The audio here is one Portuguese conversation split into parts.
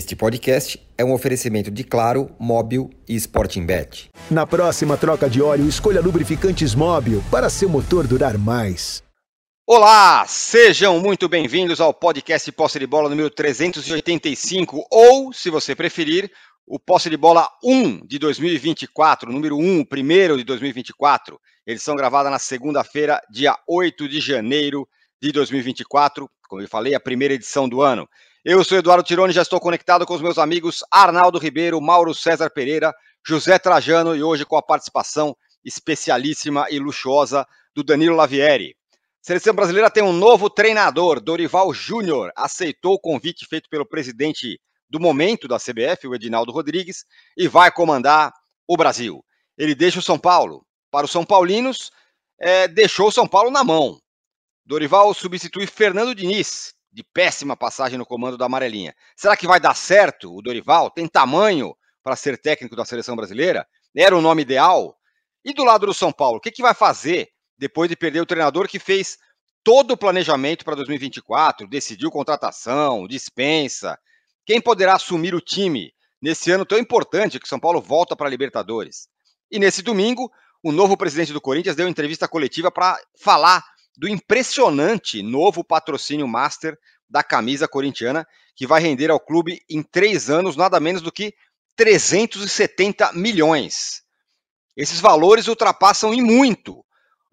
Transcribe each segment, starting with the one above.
Este podcast é um oferecimento de Claro, Móbil e Sporting Bet. Na próxima troca de óleo, escolha lubrificantes Móbil para seu motor durar mais. Olá, sejam muito bem-vindos ao podcast Posse de Bola número 385, ou, se você preferir, o Posse de Bola 1 de 2024, número 1, primeiro de 2024. Edição gravada na segunda-feira, dia 8 de janeiro de 2024. Como eu falei, a primeira edição do ano. Eu sou Eduardo Tironi, já estou conectado com os meus amigos Arnaldo Ribeiro, Mauro César Pereira, José Trajano e hoje com a participação especialíssima e luxuosa do Danilo Lavieri. A seleção brasileira tem um novo treinador, Dorival Júnior, aceitou o convite feito pelo presidente do momento da CBF, o Edinaldo Rodrigues, e vai comandar o Brasil. Ele deixa o São Paulo. Para os São Paulinos, é, deixou o São Paulo na mão. Dorival substitui Fernando Diniz, de péssima passagem no comando da amarelinha. Será que vai dar certo o Dorival? Tem tamanho para ser técnico da seleção brasileira? Era o nome ideal? E do lado do São Paulo, o que, que vai fazer depois de perder o treinador que fez todo o planejamento para 2024, decidiu contratação, dispensa? Quem poderá assumir o time nesse ano tão importante que São Paulo volta para a Libertadores? E nesse domingo, o novo presidente do Corinthians deu entrevista coletiva para falar do impressionante novo patrocínio master da camisa corintiana, que vai render ao clube em três anos nada menos do que 370 milhões. Esses valores ultrapassam em muito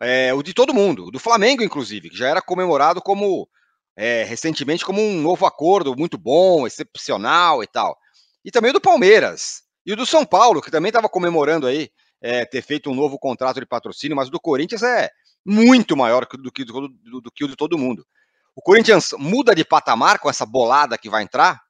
é, o de todo mundo, do Flamengo, inclusive, que já era comemorado como é, recentemente como um novo acordo muito bom, excepcional e tal. E também o do Palmeiras. E o do São Paulo, que também estava comemorando aí é, ter feito um novo contrato de patrocínio, mas o do Corinthians é muito maior do que, do, do, do que o de todo mundo. O Corinthians muda de patamar com essa bolada que vai entrar,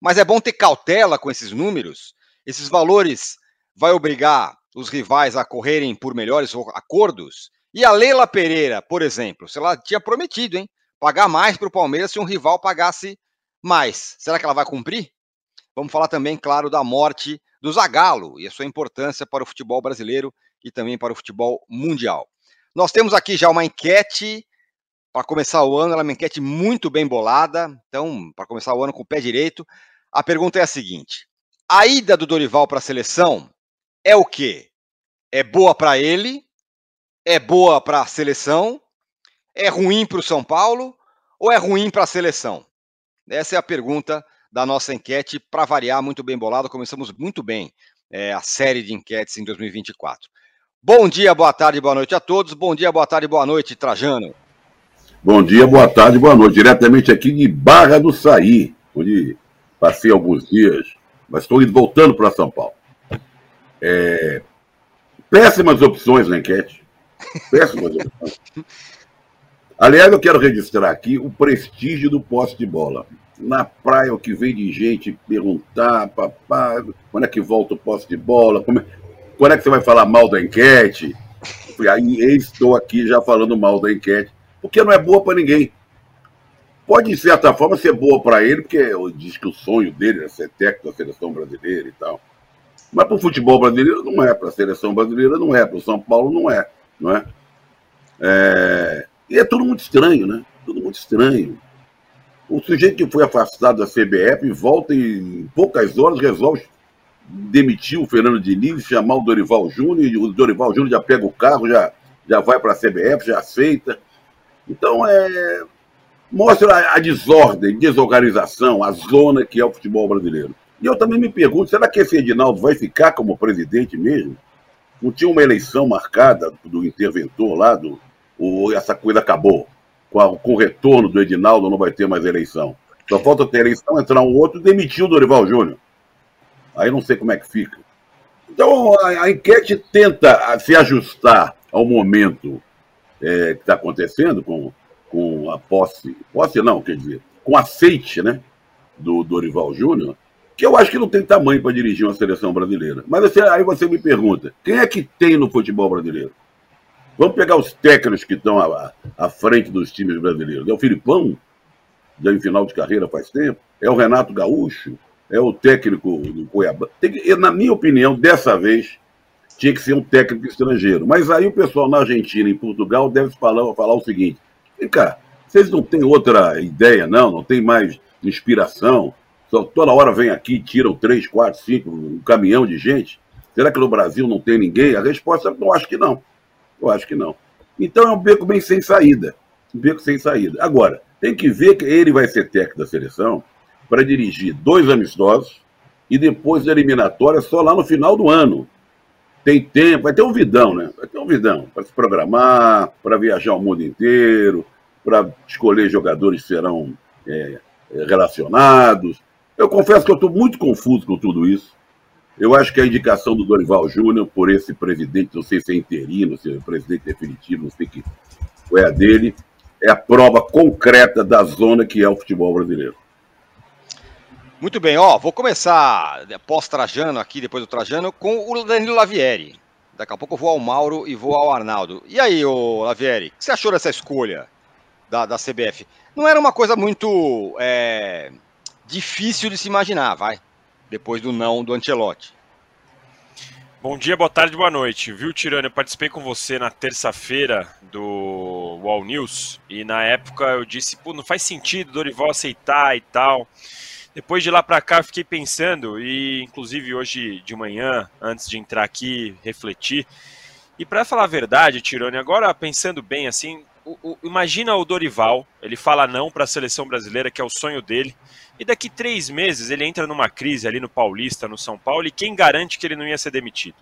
mas é bom ter cautela com esses números. Esses valores vai obrigar os rivais a correrem por melhores acordos. E a Leila Pereira, por exemplo, se ela tinha prometido, hein, pagar mais para o Palmeiras se um rival pagasse mais. Será que ela vai cumprir? Vamos falar também, claro, da morte do Zagallo e a sua importância para o futebol brasileiro e também para o futebol mundial. Nós temos aqui já uma enquete para começar o ano, ela é uma enquete muito bem bolada. Então, para começar o ano com o pé direito, a pergunta é a seguinte: a ida do Dorival para a seleção é o quê? É boa para ele? É boa para a seleção? É ruim para o São Paulo? Ou é ruim para a seleção? Essa é a pergunta da nossa enquete, para variar, muito bem bolada. Começamos muito bem é, a série de enquetes em 2024. Bom dia, boa tarde, boa noite a todos. Bom dia, boa tarde, boa noite, Trajano. Bom dia, boa tarde, boa noite. Diretamente aqui de Barra do Saí, onde passei alguns dias, mas estou voltando para São Paulo. É... Péssimas opções na enquete. Péssimas opções. Aliás, eu quero registrar aqui o prestígio do poste de bola. Na praia, o que vem de gente perguntar, papá, quando é que volta o poste de bola? Como é... Quando é que você vai falar mal da enquete? Aí estou aqui já falando mal da enquete, porque não é boa para ninguém. Pode, de certa forma, ser boa para ele, porque diz que o sonho dele é ser técnico da seleção brasileira e tal. Mas para o futebol brasileiro não é, para a seleção brasileira não é, para o São Paulo não é, não é? é? E é tudo muito estranho, né? Tudo muito estranho. O sujeito que foi afastado da CBF volta e em poucas horas resolve demitir o Fernando Diniz, chamar o Dorival Júnior, o Dorival Júnior já pega o carro, já, já vai para a CBF, já aceita. Então, é, mostra a, a desordem, desorganização, a zona que é o futebol brasileiro. E eu também me pergunto, será que esse Edinaldo vai ficar como presidente mesmo? Não tinha uma eleição marcada do interventor lá, do, ou essa coisa acabou? Com, a, com o retorno do Edinaldo não vai ter mais eleição. Só falta ter eleição, entrar um outro e demitir o Dorival Júnior. Aí não sei como é que fica. Então, a, a enquete tenta se ajustar ao momento é, que está acontecendo com, com a posse, posse não, quer dizer, com aceite né, do Dorival Júnior, que eu acho que não tem tamanho para dirigir uma seleção brasileira. Mas você, aí você me pergunta, quem é que tem no futebol brasileiro? Vamos pegar os técnicos que estão à, à frente dos times brasileiros. É o Filipão, já em final de carreira faz tempo. É o Renato Gaúcho é o técnico do Cuiabá. Que, na minha opinião, dessa vez, tinha que ser um técnico estrangeiro. Mas aí o pessoal na Argentina e em Portugal deve falar, falar o seguinte: vem cá, vocês não têm outra ideia, não? Não tem mais inspiração? Só toda hora vem aqui, tiram três, quatro, cinco, um caminhão de gente. Será que no Brasil não tem ninguém? A resposta é: eu acho que não. Eu acho que não. Então é um beco bem sem saída. Um beco sem saída. Agora, tem que ver que ele vai ser técnico da seleção para dirigir dois amistosos e depois a eliminatória só lá no final do ano. Tem tempo, vai ter um vidão, né? Vai ter um vidão para se programar, para viajar o mundo inteiro, para escolher jogadores que serão é, relacionados. Eu confesso que eu estou muito confuso com tudo isso. Eu acho que a indicação do Dorival Júnior por esse presidente, não sei se é interino, se é presidente definitivo, não sei que é a dele, é a prova concreta da zona que é o futebol brasileiro. Muito bem, ó, vou começar pós-Trajano aqui, depois do Trajano, com o Danilo Lavieri. Daqui a pouco eu vou ao Mauro e vou ao Arnaldo. E aí, ô Lavieri, o que você achou dessa escolha da, da CBF? Não era uma coisa muito é, difícil de se imaginar, vai, depois do não do Ancelotti. Bom dia, boa tarde, boa noite. Viu, Tirano? Eu participei com você na terça-feira do Wall News e na época eu disse, pô, não faz sentido Dorival aceitar e tal. Depois de lá para cá fiquei pensando e inclusive hoje de manhã, antes de entrar aqui, refletir. E para falar a verdade, Tirone, agora pensando bem assim, o, o, imagina o Dorival, ele fala não para a seleção brasileira, que é o sonho dele, e daqui três meses ele entra numa crise ali no Paulista, no São Paulo, e quem garante que ele não ia ser demitido?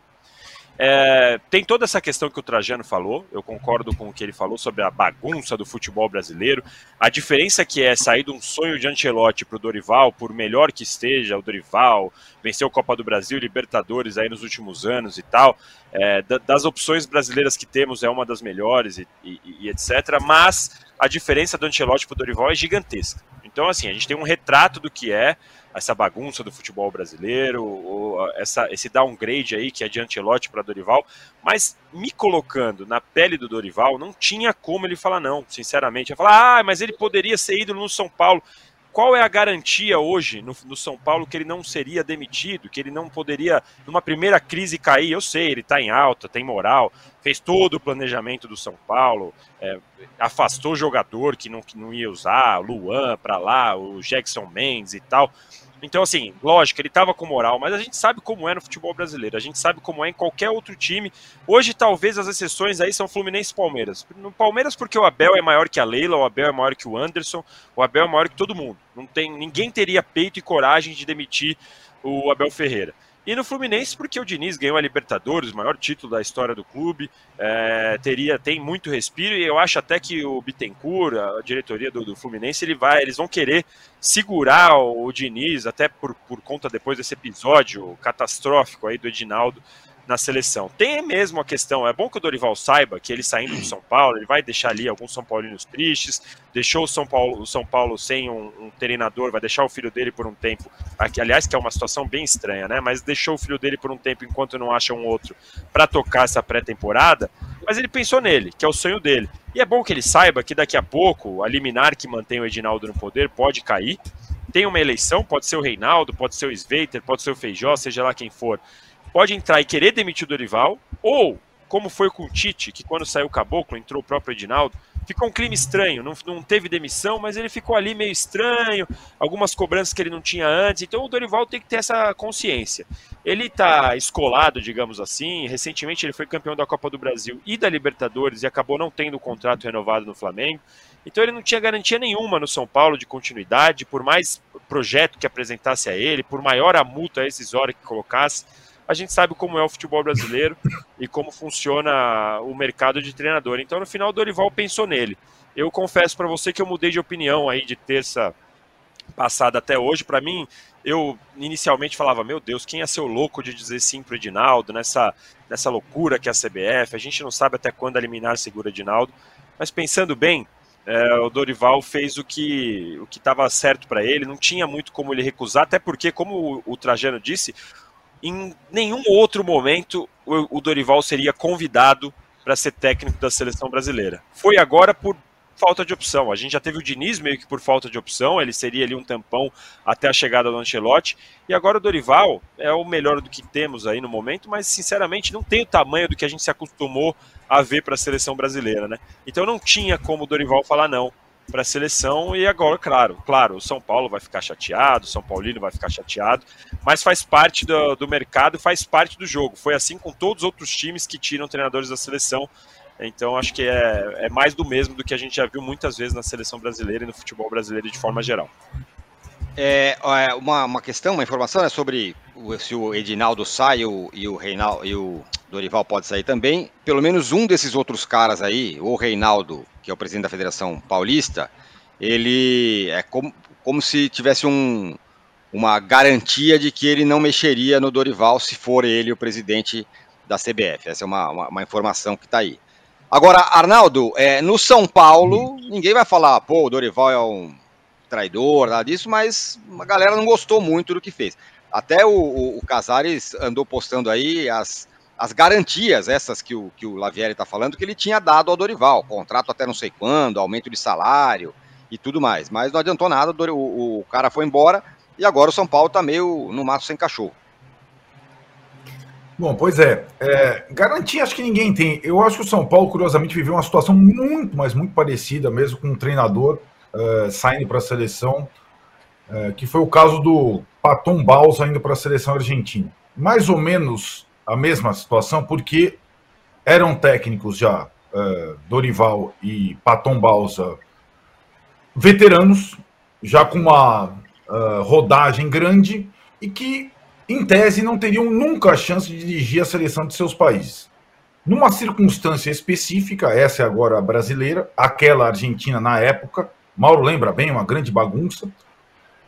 É, tem toda essa questão que o Trajano falou, eu concordo com o que ele falou sobre a bagunça do futebol brasileiro. A diferença que é sair de um sonho de Ancelotti para o Dorival, por melhor que esteja o Dorival, venceu a Copa do Brasil, Libertadores aí nos últimos anos e tal. É, das opções brasileiras que temos é uma das melhores e, e, e etc. Mas a diferença do Ancelotti para o Dorival é gigantesca. Então, assim, a gente tem um retrato do que é essa bagunça do futebol brasileiro, essa, esse downgrade aí que é de Ancelotti para Dorival, mas me colocando na pele do Dorival, não tinha como ele falar não, sinceramente. Ia falar, ah, mas ele poderia ser ídolo no São Paulo. Qual é a garantia hoje no, no, São Paulo que ele não seria demitido, que ele não poderia, numa primeira crise, cair? Eu sei, ele está em alta, tem moral, fez todo o planejamento do São Paulo, é, afastou jogador que não, que não ia usar, Luan para lá, o Jackson Mendes e tal. Então, assim, lógico, ele estava com moral, mas a gente sabe como é no futebol brasileiro, a gente sabe como é em qualquer outro time. Hoje, talvez as exceções aí são Fluminense e Palmeiras. No Palmeiras, porque o Abel é maior que a Leila, o Abel é maior que o Anderson, o Abel é maior que todo mundo. Não tem, ninguém teria peito e coragem de demitir o Abel Ferreira. E no Fluminense, porque o Diniz ganhou a Libertadores, o maior título da história do clube, é, teria tem muito respiro e eu acho até que o Bittencourt, a diretoria do, do, Fluminense, ele vai, eles vão querer segurar o, o Diniz, até por, por conta depois desse episódio catastrófico aí do Edinaldo na seleção. Tem mesmo a questão, é bom que o Dorival saiba que ele saindo do São Paulo, ele vai deixar ali alguns São Paulinos tristes, deixou o São Paulo, o São Paulo sem um, um, treinador, vai deixar o filho dele por um tempo, aqui, aliás, que é uma situação bem estranha, né? Mas deixou o filho dele por um tempo enquanto não acha um outro para tocar essa pré-temporada, mas ele pensou nele, que é o sonho dele. E é bom que ele saiba que daqui a pouco a liminar que mantém o Edinaldo no poder pode cair. Tem uma eleição, pode ser o Reinaldo, pode ser o Sveiter, pode ser o Feijó, seja lá quem for pode entrar e querer demitir o Dorival, ou, como foi com o Tite, que quando saiu o Caboclo, entrou o próprio Edinaldo, ficou um clima estranho, não, não teve demissão, mas ele ficou ali meio estranho, algumas cobranças que ele não tinha antes, então o Dorival tem que ter essa consciência. Ele está escolado, digamos assim, recentemente ele foi campeão da Copa do Brasil e da Libertadores e acabou não tendo o contrato renovado no Flamengo, então ele não tinha garantia nenhuma no São Paulo de continuidade, por mais projeto que apresentasse a ele, por maior a multa rescisória que colocasse, a gente sabe como é o futebol brasileiro e como funciona o mercado de treinador. Então, no final, o Dorival pensou nele. Eu confesso para você que eu mudei de opinião aí de terça passada até hoje. Para mim, eu inicialmente falava, meu Deus, quem é seu louco de dizer sim pro Edinaldo, nessa, nessa loucura que é a CBF, a gente não sabe até quando eliminar segura Edinaldo, mas pensando bem, é, o Dorival fez o que o que estava certo para ele, não tinha muito como ele recusar, até porque, como o, o Trajano disse, em nenhum outro momento o, Dorival seria convidado para ser técnico da seleção brasileira. Foi agora por falta de opção. A gente já teve o Diniz meio que por falta de opção, ele seria ali um tampão até a chegada do Ancelotti. E agora o Dorival é o melhor do que temos aí no momento, mas sinceramente não tem o tamanho do que a gente se acostumou a ver para a seleção brasileira, né? Então não tinha como o Dorival falar não. Para a seleção e agora, claro, claro, o São Paulo vai ficar chateado, o São Paulino vai ficar chateado, mas faz parte do, do mercado, faz parte do jogo. Foi assim com todos os outros times que tiram treinadores da seleção. Então acho que é, é mais do mesmo do que a gente já viu muitas vezes na seleção brasileira e no futebol brasileiro de forma geral. É, é uma, uma questão, uma informação é sobre se o Edinaldo sai o, e o Reinaldo e o Dorival pode sair também. Pelo menos um desses outros caras aí, o Reinaldo, que é o presidente da Federação Paulista, ele é como, como se tivesse um, uma garantia de que ele não mexeria no Dorival se for ele o presidente da CBF. Essa é uma, uma, uma informação que está aí. Agora, Arnaldo, é, no São Paulo, ninguém vai falar, pô, o Dorival é um traidor, nada disso, mas a galera não gostou muito do que fez. Até o, o, o Casares andou postando aí as, as garantias, essas que o, que o Lavieri está falando, que ele tinha dado ao Dorival, contrato até não sei quando, aumento de salário e tudo mais. Mas não adiantou nada, o, o cara foi embora e agora o São Paulo está meio no mato sem cachorro. Bom, pois é. é. Garantia acho que ninguém tem. Eu acho que o São Paulo, curiosamente, viveu uma situação muito, mas muito parecida mesmo com um treinador uh, saindo para a seleção, uh, que foi o caso do Paton Baus indo para a seleção argentina. Mais ou menos a mesma situação, porque eram técnicos já, uh, Dorival e Paton Balsa, veteranos, já com uma rodagem grande e que, em tese, não teriam nunca a chance de dirigir a seleção de seus países. Numa circunstância específica, essa é agora a brasileira, aquela argentina na época, Mauro lembra bem, uma grande bagunça.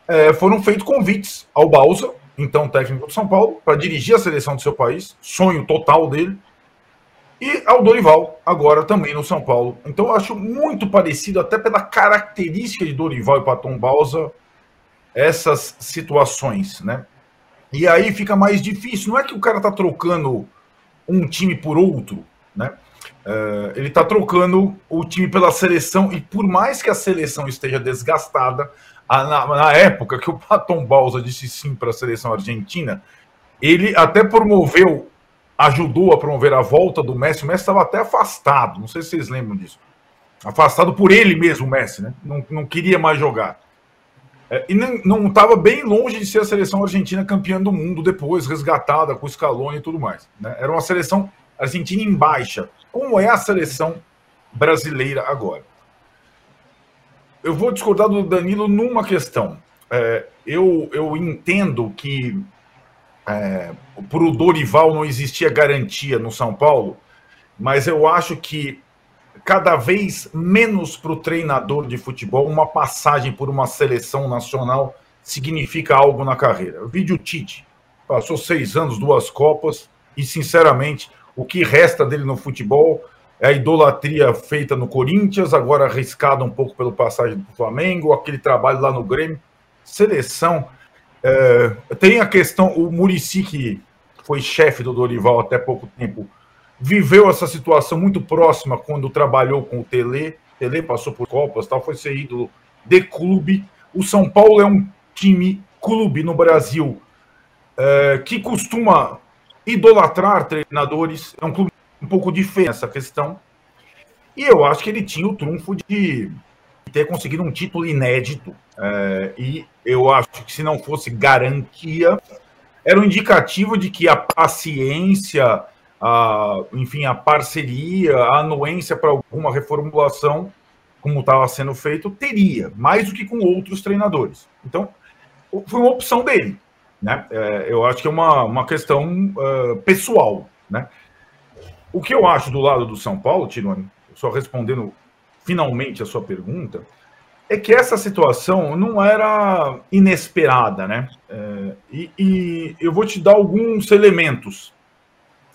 É, foram feitos convites ao Balsa, então técnico do São Paulo, para dirigir a seleção do seu país, sonho total dele, e ao Dorival, agora também no São Paulo. Então eu acho muito parecido, até pela característica de Dorival e Paton Balsa, essas situações, né? E aí fica mais difícil. Não é que o cara tá trocando um time por outro, né? Uh, ele está trocando o time pela seleção e por mais que a seleção esteja desgastada, a, na, na, época que o Paton Balsa disse sim para a seleção argentina, ele até promoveu, ajudou a promover a volta do Messi. O Messi estava até afastado, não sei se vocês lembram disso. Afastado por ele mesmo, o Messi, né? Não, não queria mais jogar. É, e não estava bem longe de ser a seleção argentina campeã do mundo depois, resgatada com o Scaloni e tudo mais. Né? Era uma seleção argentina em baixa como é a seleção brasileira agora. Eu vou discordar do Danilo numa questão. É, eu, eu entendo que é, para o Dorival não existia garantia no São Paulo, mas eu acho que cada vez menos para o treinador de futebol uma passagem por uma seleção nacional significa algo na carreira. O vídeo Tite passou seis anos, duas Copas, e sinceramente o que resta dele no futebol é a idolatria feita no Corinthians, agora arriscada um pouco pelo passagem do Flamengo, aquele trabalho lá no Grêmio. Seleção. É, tem a questão, o Murici, que foi chefe do Dorival até pouco tempo, viveu essa situação muito próxima quando trabalhou com o Tele. Tele passou por Copas, tal, foi ser ídolo de clube. O São Paulo é um time clube no Brasil é, que costuma idolatrar treinadores. É um clube um pouco diferente essa questão. E eu acho que ele tinha o trunfo de ter conseguido um título inédito. É, e eu acho que se não fosse garantia, era um indicativo de que a paciência, a, enfim, a parceria, a anuência para alguma reformulação, como estava sendo feito, teria, mais do que com outros treinadores. Então, foi uma opção dele. Né? É, eu acho que é uma, uma questão uh, pessoal. Né? O que eu acho do lado do São Paulo, Tirone, só respondendo finalmente a sua pergunta, é que essa situação não era inesperada, né? É, e, e, eu vou te dar alguns elementos.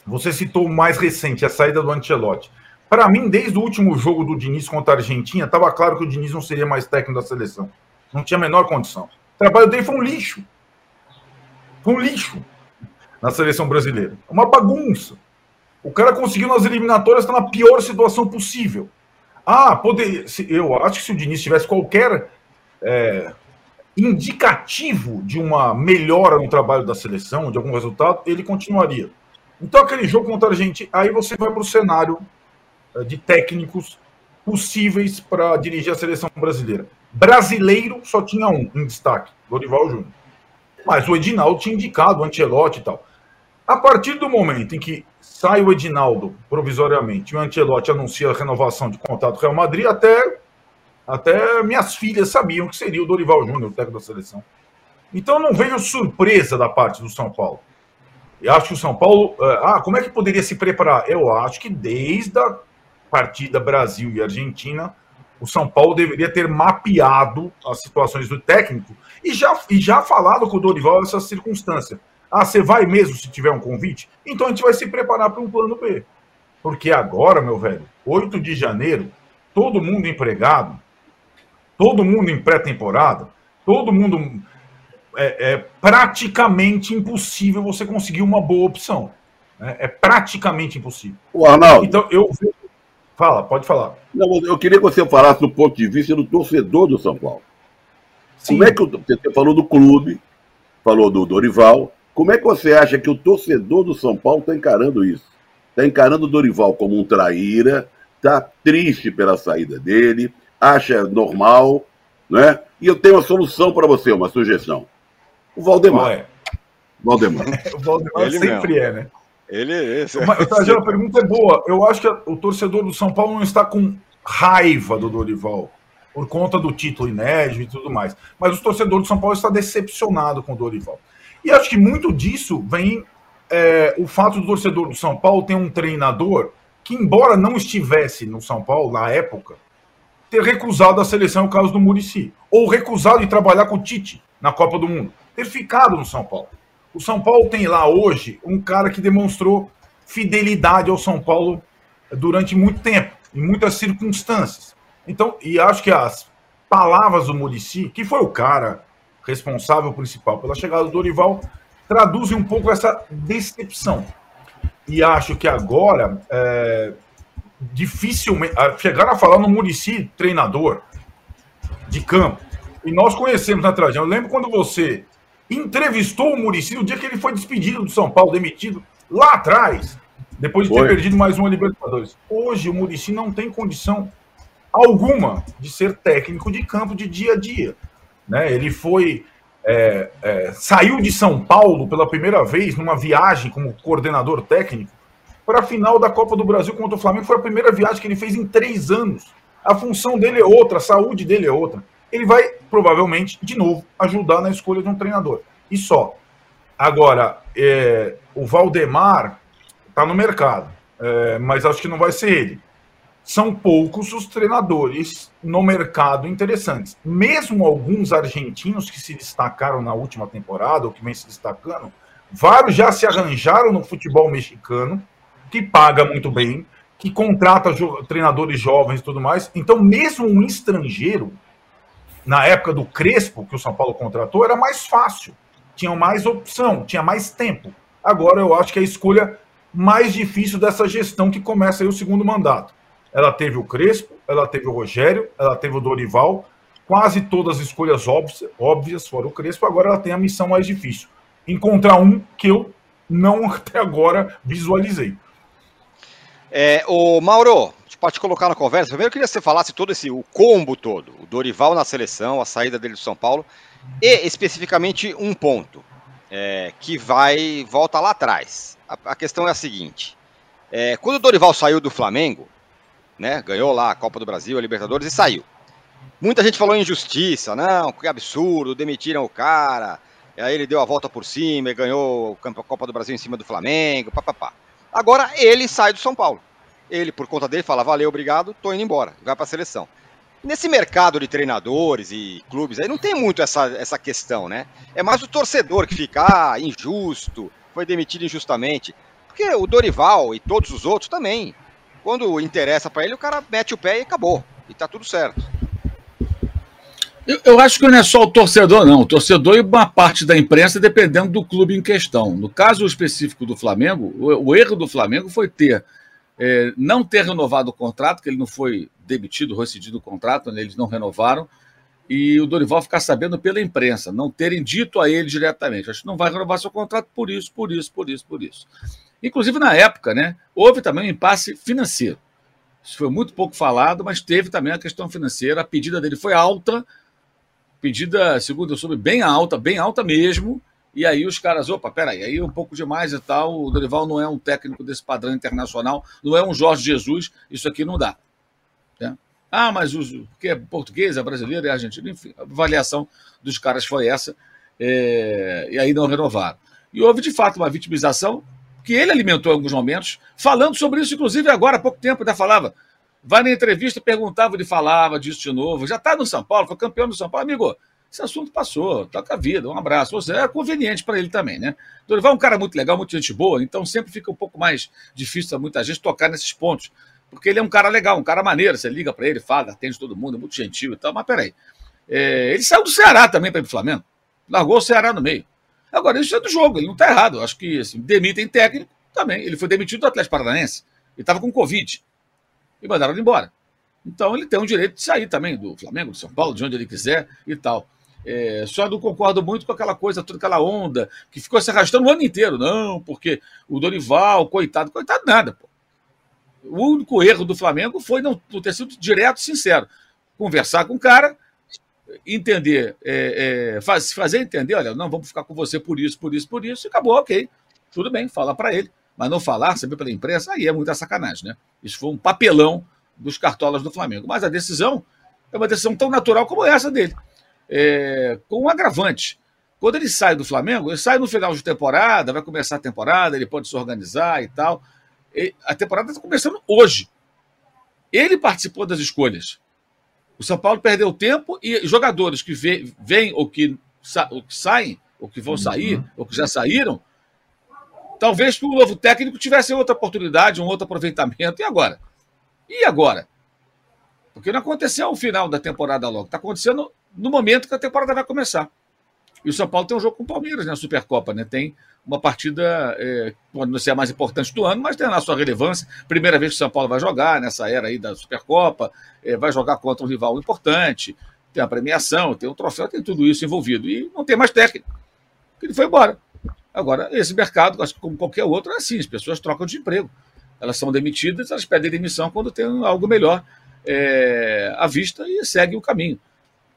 Você citou o mais recente, a saída do Ancelotti. Para mim, desde o último jogo do Diniz contra a Argentina, estava claro que o Diniz não seria mais técnico da seleção. Não tinha a menor condição. O trabalho dele foi um lixo. Um lixo na seleção brasileira. Uma bagunça. O cara conseguiu nas eliminatórias estar na pior situação possível. Ah, poder, eu acho que se o Diniz tivesse qualquer é, indicativo de uma melhora no trabalho da seleção, de algum resultado, ele continuaria. Então, aquele jogo contra a gente, aí você vai para o cenário é, de técnicos possíveis para dirigir a seleção brasileira. Brasileiro só tinha um em destaque, Dorival Júnior. Mas o Edinaldo tinha indicado o Ancelotti e tal. A partir do momento em que sai o Edinaldo provisoriamente o Ancelotti anuncia a renovação de contrato do Real Madrid, até, até minhas filhas sabiam que seria o Dorival Júnior, o técnico da seleção. Então não veio surpresa da parte do São Paulo. Eu acho que o São Paulo. Eh, ah, como é que poderia se preparar? Eu acho que desde a partida Brasil e Argentina, o São Paulo deveria ter mapeado as situações do técnico e já, e já falado com o Dorival essa circunstância. Ah, você vai mesmo se tiver um convite? Então a gente vai se preparar para um plano B. Porque agora, meu velho, 8 de janeiro, todo mundo empregado, todo mundo em pré-temporada, todo mundo. É, é, praticamente impossível você conseguir uma boa opção. Né? É praticamente impossível. O Arnaldo. Então, eu. Fala, pode falar. Não, eu queria que você falasse do ponto de vista do torcedor do São Paulo. Sim. Como é que você falou do clube, falou do Dorival, como é que você acha que o torcedor do São Paulo está encarando isso? Está encarando o Dorival como um traíra, está triste pela saída dele, acha normal, né? E eu tenho uma solução para você, uma sugestão. O Valdemar. É? Valdemar. o Valdemar Ele sempre mesmo. é, né? Ele é esse. Mas, a pergunta é boa. Eu acho que o torcedor do São Paulo não está com raiva do Dorival por conta do título inédito e tudo mais. Mas o torcedor do São Paulo está decepcionado com o Dorival. E acho que muito disso vem é, o fato do torcedor do São Paulo ter um treinador que, embora não estivesse no São Paulo na época, ter recusado a seleção no caso do Murici, ou recusado de trabalhar com o Tite na Copa do Mundo, ter ficado no São Paulo. O São Paulo tem lá hoje um cara que demonstrou fidelidade ao São Paulo durante muito tempo, em muitas circunstâncias. Então, e acho que as palavras do Murici, que foi o cara responsável principal pela chegada do Dorival, traduzem um pouco essa decepção. E acho que agora, é, dificilmente. Chegaram a falar no Murici treinador de campo. E nós conhecemos na tradição. Eu lembro quando você entrevistou o Murici no dia que ele foi despedido do São Paulo, demitido lá atrás, depois de ter perdido mais uma Libertadores. Hoje o Murici não tem condição alguma de ser técnico de campo de dia a dia. Né? Ele foi. É, é, saiu de São Paulo pela primeira vez numa viagem como coordenador técnico para a final da Copa do Brasil contra o Flamengo. Foi a primeira viagem que ele fez em três anos. A função dele é outra, a saúde dele é outra. Ele vai, provavelmente, de novo, ajudar na escolha de um treinador. E só. Agora, é, o Valdemar está no mercado, é, mas acho que não vai ser ele são poucos os treinadores no mercado interessantes. Mesmo alguns argentinos que se destacaram na última temporada, ou que vem se destacando, vários já se arranjaram no futebol mexicano, que paga muito bem, que contrata treinadores jovens e tudo mais. Então, mesmo um estrangeiro, na época do Crespo, que o São Paulo contratou, era mais fácil. Tinha mais opção, tinha mais tempo. Agora eu acho que é a escolha mais difícil dessa gestão que começa aí o segundo mandato ela teve o Crespo, ela teve o Rogério, ela teve o Dorival, quase todas as escolhas óbvias, óbvias fora o Crespo, agora ela tem a missão mais difícil. Encontrar um que eu não até agora visualizei. É, o Mauro, pode te colocar na conversa. Primeiro eu queria que você falasse todo esse o combo todo, o Dorival na seleção, a saída dele do São Paulo e especificamente um ponto é, que vai volta lá atrás. A, a questão é a seguinte: é, quando o Dorival saiu do Flamengo, né? Ganhou lá a Copa do Brasil, a Libertadores e saiu. Muita gente falou em injustiça, não, que absurdo, demitiram o cara. Aí ele deu a volta por cima e ganhou a Copa do Brasil em cima do Flamengo, papapá. Agora ele sai do São Paulo. Ele, por conta dele, fala: valeu, obrigado, tô indo embora, vai para a seleção. Nesse mercado de treinadores e clubes aí não tem muito essa, essa questão, né? É mais o torcedor que fica ah, injusto, foi demitido injustamente. Porque o Dorival e todos os outros também quando interessa para ele, o cara mete o pé e acabou. E tá tudo certo. Eu, eu, acho que não é só o torcedor, não. O torcedor e uma parte da imprensa, dependendo do clube em questão. No caso específico do Flamengo, o, o erro do Flamengo foi ter é, não ter renovado o contrato, que ele não foi demitido, rescindido o contrato, né, eles não renovaram, e o Dorival ficar sabendo pela imprensa, não terem dito a ele diretamente. Acho que não vai renovar seu contrato por isso, por isso, por isso, por isso. Inclusive, na época, né, houve também um impasse financeiro. Isso foi muito pouco falado, mas teve também a questão financeira. A pedida dele foi alta, pedida, segundo eu soube, bem alta, bem alta mesmo. E aí os caras, opa, peraí, aí um pouco demais e tal. O Dorival não é um técnico desse padrão internacional, não é um Jorge Jesus, isso aqui não dá. Né? Ah, mas os, porque é português, é brasileiro, é argentino, enfim, a avaliação dos caras foi essa, é, e aí não renovaram. E houve, de fato, uma vitimização que ele alimentou em alguns momentos, falando sobre isso, inclusive agora há pouco tempo, ainda falava. Vai na entrevista, perguntava, ele falava disso de novo. Já está no São Paulo, foi campeão do São Paulo. Amigo, esse assunto passou, toca a vida, um abraço. Ou seja, é conveniente para ele também, né? Dorival é um cara muito legal, muito gente boa, então sempre fica um pouco mais difícil para muita gente tocar nesses pontos. Porque ele é um cara legal, um cara maneiro. Você liga para ele, fala, atende todo mundo, é muito gentil e tal. Mas peraí. É, ele saiu do Ceará também para ir para o Flamengo. Largou o Ceará no meio. Agora, isso é do jogo, ele não está errado. Acho que assim, demitem técnico também. Ele foi demitido do Atlético Paranaense. Ele estava com Covid. E mandaram ele embora. Então ele tem o direito de sair também do Flamengo, do São Paulo, de onde ele quiser e tal. É, só não concordo muito com aquela coisa, toda aquela onda que ficou se arrastando o ano inteiro. Não, porque o Dorival, coitado, coitado nada. Pô. O único erro do Flamengo foi não, não ter sido direto, sincero. Conversar com o cara, entender, é, é, faz, fazer entender, olha, não, vamos ficar com você por isso, por isso, por isso, e acabou, ok. Tudo bem, fala para ele. Mas não falar, saber pela imprensa, aí é muita sacanagem, né? Isso foi um papelão dos cartolas do Flamengo. Mas a decisão é uma decisão tão natural como essa dele. É, com um agravante. Quando ele sai do Flamengo, ele sai no final de temporada, vai começar a temporada, ele pode se organizar e tal. E a temporada está começando hoje. Ele participou das escolhas. O São Paulo perdeu tempo e jogadores que vêm ou que, ou que saem, ou que vão uhum. sair, ou que já saíram, talvez que o novo técnico tivesse outra oportunidade, um outro aproveitamento. E agora? E agora? Porque não aconteceu ao final da temporada logo. Está acontecendo no momento que a temporada vai começar. E o São Paulo tem um jogo com o Palmeiras na Supercopa, né? Tem uma partida, é, pode não ser a mais importante do ano, mas tem a sua relevância. Primeira vez que o São Paulo vai jogar nessa era aí da Supercopa, é, vai jogar contra um rival importante, tem a premiação, tem o troféu, tem tudo isso envolvido. E não tem mais técnico. Ele foi embora. Agora, esse mercado, como qualquer outro, é assim: as pessoas trocam de emprego. Elas são demitidas, elas pedem demissão quando tem algo melhor é, à vista e seguem o caminho.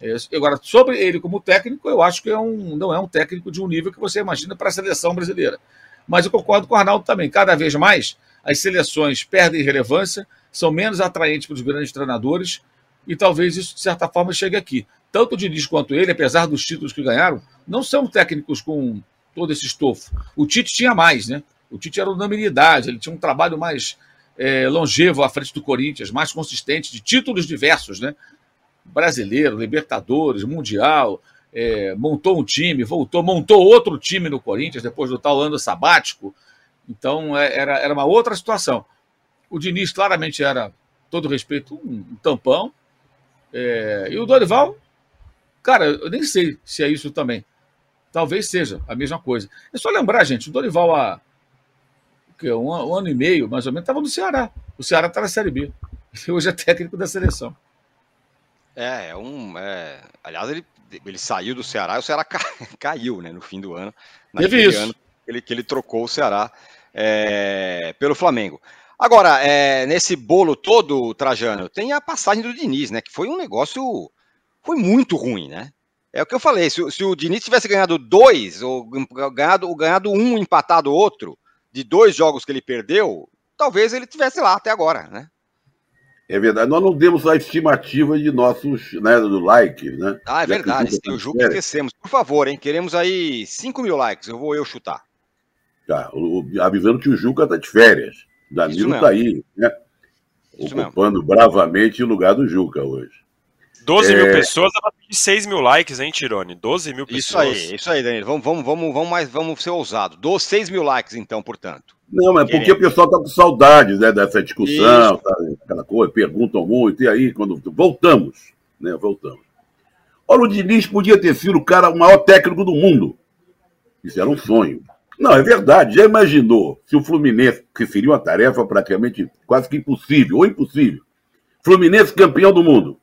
É, agora, sobre ele como técnico, eu acho que é um, não é um técnico de um nível que você imagina para a seleção brasileira. Mas eu concordo com o Arnaldo também. Cada vez mais as seleções perdem relevância, são menos atraentes para os grandes treinadores, e talvez isso, de certa forma, chegue aqui. Tanto o Diniz quanto ele, apesar dos títulos que ganharam, não são técnicos com todo esse estofo. O Tite tinha mais, né? O Tite era unanimidade, ele tinha um trabalho mais é, longevo à frente do Corinthians, mais consistente, de títulos diversos, né? Brasileiro, Libertadores, Mundial, é, montou um time, voltou, montou outro time no Corinthians depois do tal ano sabático. Então é, era, era uma outra situação. O Diniz claramente era, todo respeito, um, um tampão. É, e o Dorival, cara, eu nem sei se é isso também. Talvez seja a mesma coisa. É só lembrar, gente, o Dorival há um, um ano e meio, mais ou menos, estava no Ceará. O Ceará está na Série B. Hoje é técnico da seleção. É, é um. É... Aliás, ele, ele saiu do Ceará e o Ceará caiu né, no fim do ano. Teve isso. Ano que ele, que ele trocou o Ceará é, pelo Flamengo. Agora, é, nesse bolo todo, Trajano, tem a passagem do Diniz, né? Que foi um negócio. Foi muito ruim, né? É o que eu falei. Se, se o Diniz tivesse ganhado dois, ou ganhado, ou ganhado um, empatado outro, de dois jogos que ele perdeu, talvez ele tivesse lá até agora, né? É verdade. Nós não demos a estimativa de nossos, né, do like, né? Ah, é verdade. O Juca esquecemos. Por favor, hein? Queremos aí 5 mil likes. Eu vou eu chutar. Tá. O, avisando que o Juca tá de férias. Danilo tá aí, né? Isso ocupando mesmo. bravamente o lugar do Juca hoje. 12 é... mil pessoas, pra pedir 6 mil likes, hein, Tirone? 12 mil pessoas. Isso aí, isso aí, Danilo. Vamos, vamos, vamos, vamos, mais, vamos ser ousados. Dou 6 mil likes, então, portanto. Não, mas porque o pessoal tá com saudades né, dessa discussão, tá, aquela coisa, perguntam muito, e aí, quando voltamos, né? Voltamos. Olha, o Diniz podia ter sido o cara, o maior técnico do mundo. Isso era um sonho. Não, é verdade. Já imaginou se o Fluminense, que seria uma tarefa praticamente quase que impossível, ou impossível. Fluminense campeão do mundo.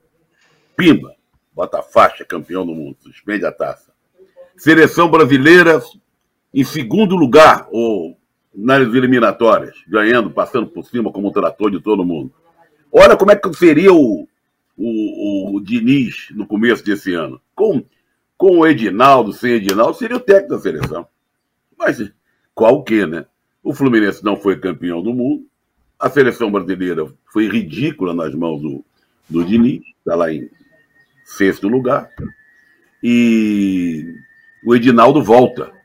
Pimba, bota a faixa, campeão do mundo, suspende a taça. Seleção brasileira em segundo lugar, ou nas eliminatórias, ganhando, passando por cima como trator de todo mundo. Olha como é que seria o, o, o Diniz no começo desse ano. Com, com o Edinaldo, sem Edinaldo, seria o técnico da seleção. Mas qual o quê, né? O Fluminense não foi campeão do mundo. A seleção brasileira foi ridícula nas mãos do, do Diniz, está lá em sexto lugar. E o Edinaldo volta.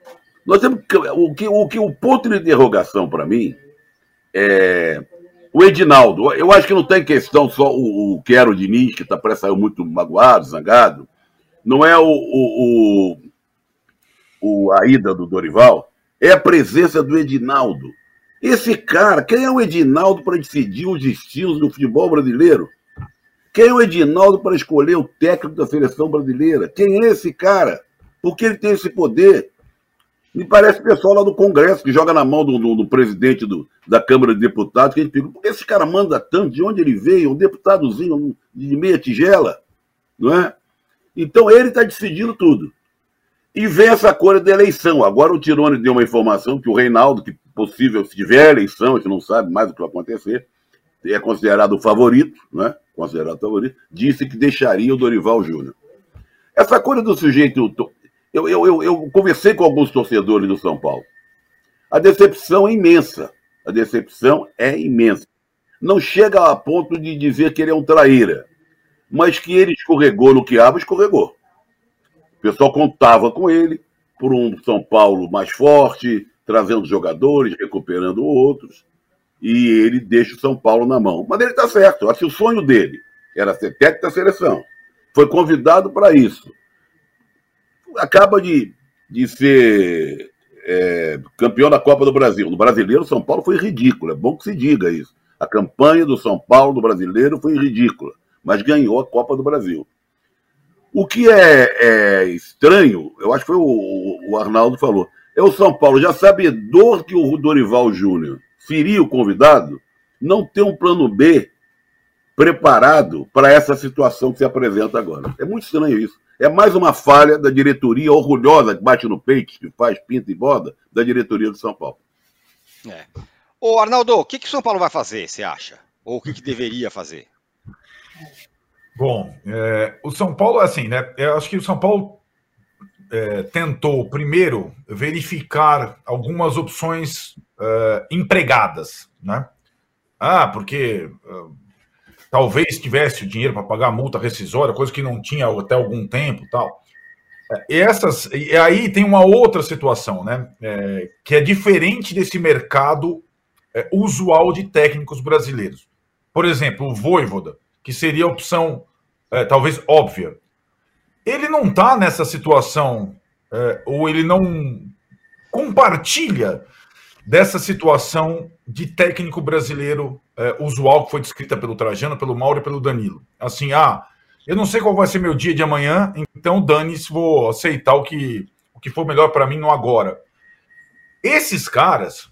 Nós temos o que o, que, o ponto de interrogação para mim é o Edinaldo. Eu acho que não tem questão só o, o que era o Diniz, que tá, parece saiu muito magoado, zangado. Não é o, o, o, a ida do Dorival, é a presença do Edinaldo. Esse cara, quem é o Edinaldo para decidir os destinos do futebol brasileiro? Quem é o Edinaldo para escolher o técnico da seleção brasileira? Quem é esse cara? Por que ele tem esse poder? Me parece o pessoal lá do Congresso, que joga na mão do, do, do presidente do, da Câmara de Deputados, que a gente pergunta, por que esse cara manda tanto? De onde ele veio? Um deputadozinho de meia tigela, não é? Então ele está decidindo tudo. E vem essa coisa da eleição. Agora o Tirone deu uma informação que o Reinaldo, que possível, se tiver eleição, a gente não sabe mais o que vai acontecer, é considerado o favorito, né? Considerado favorito, disse que deixaria o Dorival Júnior. Essa coisa do sujeito eu, eu, eu, eu conversei com alguns torcedores do São Paulo. A decepção é imensa. A decepção é imensa. Não chega a ponto de dizer que ele é um traíra, mas que ele escorregou no quiabo, escorregou. O pessoal contava com ele por um São Paulo mais forte, trazendo jogadores, recuperando outros, e ele deixa o São Paulo na mão. Mas ele está certo. Acho que o sonho dele era ser técnico da seleção. Foi convidado para isso acaba de, de ser é, campeão da Copa do Brasil. No brasileiro, São Paulo foi ridículo. É bom que se diga isso. A campanha do São Paulo do brasileiro foi ridícula, mas ganhou a Copa do Brasil. O que é, é estranho, eu acho que foi o, o, Arnaldo falou, é o São Paulo, já sabedor que o Dorival Júnior seria o convidado, não ter um plano B preparado para essa situação que se apresenta agora. É muito estranho isso. É mais uma falha da diretoria orgulhosa que bate no peito, que faz pinta e boda, da diretoria do São Paulo. É. Ô, Arnaldo, o que, que o São Paulo vai fazer, você acha? Ou o que, que deveria fazer? Bom, é, o São Paulo, assim, né? Eu acho que o São Paulo é, tentou primeiro verificar algumas opções é, empregadas, né? Ah, porque talvez tivesse o dinheiro para pagar a multa rescisória, coisa que não tinha até algum tempo tal. E é, essas, e aí tem uma outra situação, né? É, que é diferente desse mercado é, usual de técnicos brasileiros. Por exemplo, o Voivoda, que seria a opção é, talvez óbvia. Ele não está nessa situação, é, ou ele não compartilha dessa situação de técnico brasileiro é, usual que foi descrita pelo Trajano, pelo Mauro e pelo Danilo. Assim, ah, eu não sei qual vai ser meu dia de amanhã, então dane-se, vou aceitar o que, o que for melhor para mim no agora. Esses caras,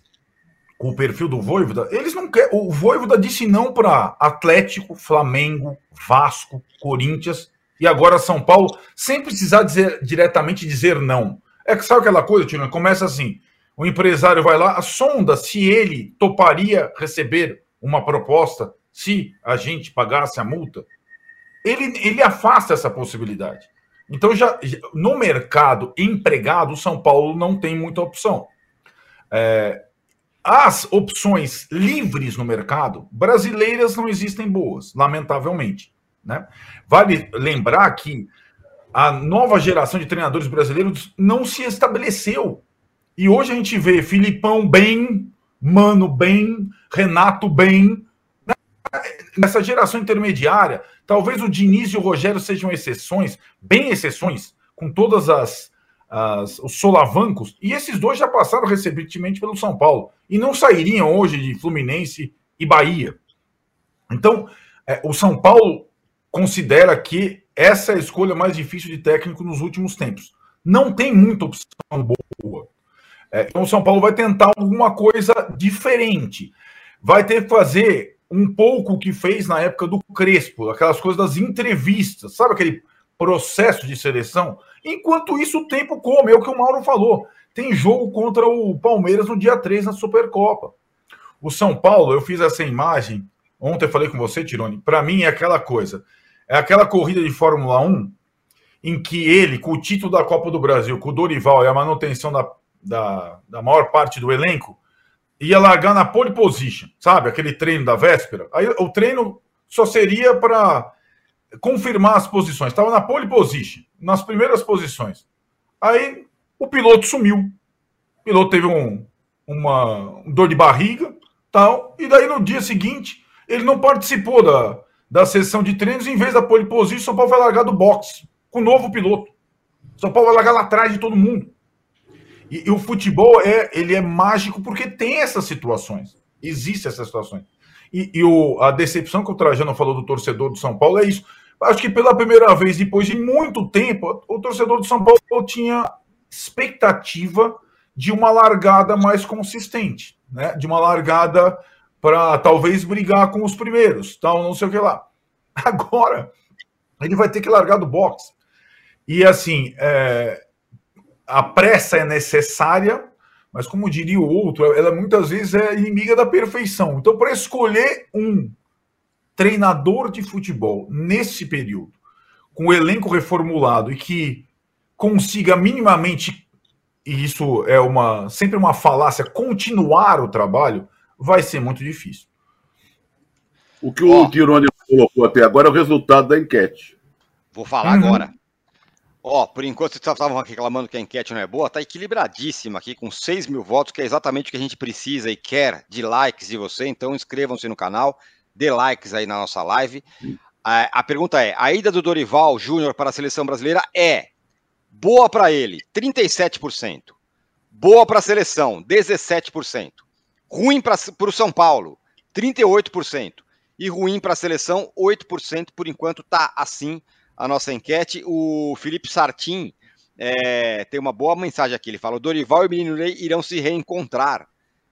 com o perfil do Voivoda, eles não querem. O Voivoda disse não para Atlético, Flamengo, Vasco, Corinthians e agora São Paulo, sem precisar dizer diretamente dizer não. É que sabe aquela coisa, Tino? Começa assim: o empresário vai lá, sonda se ele toparia receber uma proposta se a gente pagasse a multa. Ele, ele afasta essa possibilidade. Então, já no mercado empregado, São Paulo não tem muita opção. É, as opções livres no mercado, brasileiras não existem boas, lamentavelmente. Né? Vale lembrar que a nova geração de treinadores brasileiros não se estabeleceu e hoje a gente vê Filipão bem, Mano bem, Renato bem. Nessa geração intermediária, talvez o Diniz e o Rogério sejam exceções, bem exceções, com todas as, as os solavancos. E esses dois já passaram recentemente pelo São Paulo e não sairiam hoje de Fluminense e Bahia. Então, é, o São Paulo considera que essa é a escolha mais difícil de técnico nos últimos tempos. Não tem muita opção boa. É, então, o São Paulo vai tentar alguma coisa diferente. Vai ter que fazer um pouco o que fez na época do Crespo, aquelas coisas das entrevistas, sabe aquele processo de seleção? Enquanto isso, o tempo come, é o que o Mauro falou. Tem jogo contra o Palmeiras no dia 3 na Supercopa. O São Paulo, eu fiz essa imagem Ontem eu falei com você, Tirone. Para mim é aquela coisa. É aquela corrida de Fórmula 1 em que ele, com o título da Copa do Brasil, com o Dorival e a manutenção da, da, da maior parte do elenco, ia largar na pole position, sabe? Aquele treino da véspera. Aí o treino só seria para confirmar as posições. Estava na pole position, nas primeiras posições. Aí o piloto sumiu. O piloto teve um, uma um dor de barriga, tal, e daí no dia seguinte ele não participou da, da sessão de treinos, em vez da pole position, São Paulo vai largar do boxe com o novo piloto. São Paulo vai largar lá atrás de todo mundo. E, e, o futebol é ele é mágico porque tem essas situações. Existem essas situações. E, e o, a decepção que o Trajano falou do torcedor do São Paulo é isso. Acho que pela primeira vez, depois de muito tempo, o torcedor do São Paulo tinha expectativa de uma largada mais consistente, né? De uma largada para talvez brigar com os primeiros, tal, não sei o que lá. Agora ele vai ter que largar do box. E assim, é, a pressa é necessária, mas como diria o outro, ela muitas vezes é inimiga da perfeição. Então, para escolher um treinador de futebol nesse período, com o elenco reformulado e que consiga minimamente, e isso é uma sempre uma falácia, continuar o trabalho, vai ser muito difícil. O que o Tirone colocou até agora é o resultado da enquete. Vou falar uhum. agora. Ó, por enquanto vocês estavam reclamando que a enquete não é boa, tá equilibradíssima aqui, com 6 mil votos, que é exatamente o que a gente precisa e quer de likes de você. Então inscrevam-se no canal, dê likes aí na nossa live. A, a pergunta é: a ida do Dorival Júnior para a seleção brasileira é boa para ele, 37%. Boa para a seleção, 17%. Ruim para o São Paulo, 38%. E ruim para a seleção, 8%. Por enquanto está assim a nossa enquete. O Felipe Sartin é, tem uma boa mensagem aqui. Ele fala: o Dorival e o Menino Ney irão se reencontrar.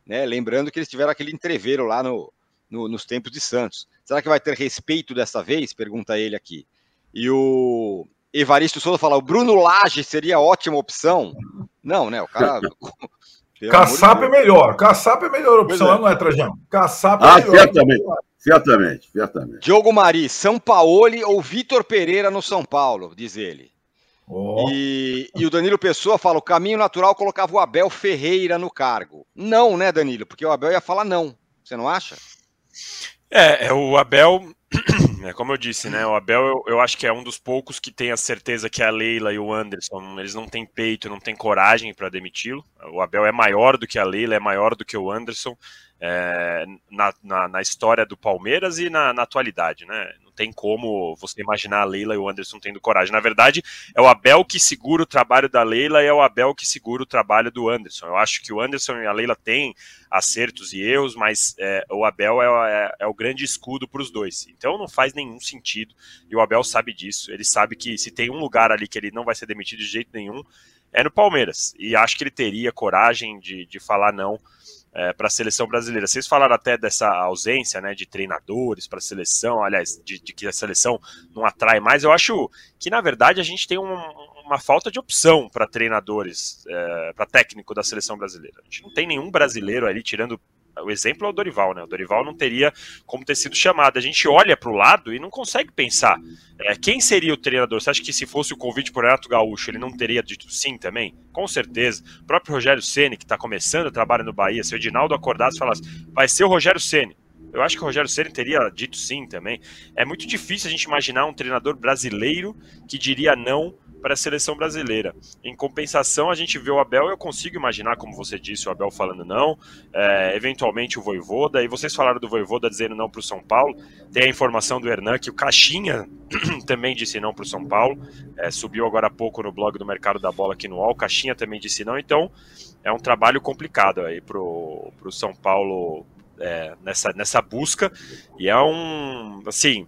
Né? Lembrando que eles tiveram aquele entreveiro lá no, no, nos tempos de Santos. Será que vai ter respeito dessa vez? Pergunta ele aqui. E o Evaristo Souza fala: o Bruno Lage seria ótima opção. Não, né? O cara. Caçapa é melhor. Caçapa é melhor opção, é. não é, Trajano? Caçapa é ah, melhor. Certamente, certamente, certamente. Diogo Mari, São Paulo ou Vitor Pereira no São Paulo, diz ele. Oh. E, e, o Danilo Pessoa fala: o caminho natural colocava o Abel Ferreira no cargo. Não, né, Danilo? Porque o Abel ia falar não. Você não acha? É, é o Abel, é como eu disse, né? O Abel eu, eu, acho que é um dos poucos que tem a certeza que a Leila e o Anderson, eles não têm peito, não têm coragem para demiti-lo. O Abel é maior do que a Leila, é maior do que o Anderson é, na, na, na, história do Palmeiras e na, na atualidade, né? Tem como você imaginar a Leila e o Anderson tendo coragem. Na verdade, é o Abel que segura o trabalho da Leila e é o Abel que segura o trabalho do Anderson. Eu acho que o Anderson e a Leila têm acertos e erros, mas é, o Abel é, é, é, o grande escudo para os dois. Então não faz nenhum sentido. E o Abel sabe disso. Ele sabe que se tem um lugar ali que ele não vai ser demitido de jeito nenhum, é no Palmeiras. E acho que ele teria coragem de, de falar não é, para a seleção brasileira. Vocês falaram até dessa ausência né, de treinadores para a seleção, aliás, de, de, que a seleção não atrai mais. Eu acho que, na verdade, a gente tem um, uma falta de opção para treinadores, é, para técnico da seleção brasileira. A gente não tem nenhum brasileiro ali, tirando o exemplo é o Dorival, né? O Dorival não teria como ter sido chamado. A gente olha para o lado e não consegue pensar é, quem seria o treinador. Você acha que se fosse o convite por Renato Gaúcho, ele não teria dito sim também? Com certeza. O próprio Rogério Ceni que está começando o trabalho no Bahia, se o Edinaldo acordasse e falasse, vai ser o Rogério Ceni. Eu acho que o Rogério Ceni teria dito sim também. É muito difícil a gente imaginar um treinador brasileiro que diria não para a seleção brasileira. Em compensação, a gente vê o Abel, eu consigo imaginar, como você disse, o Abel falando não, é, eventualmente o Voivoda, e vocês falaram do Voivoda dizendo não para o São Paulo, tem a informação do Hernan que o Caixinha também disse não para o São Paulo, é, subiu agora há pouco no blog do Mercado da Bola aqui no UOL, Caixinha também disse não, então é um trabalho complicado aí para o São Paulo é, nessa, nessa busca, e é um, assim,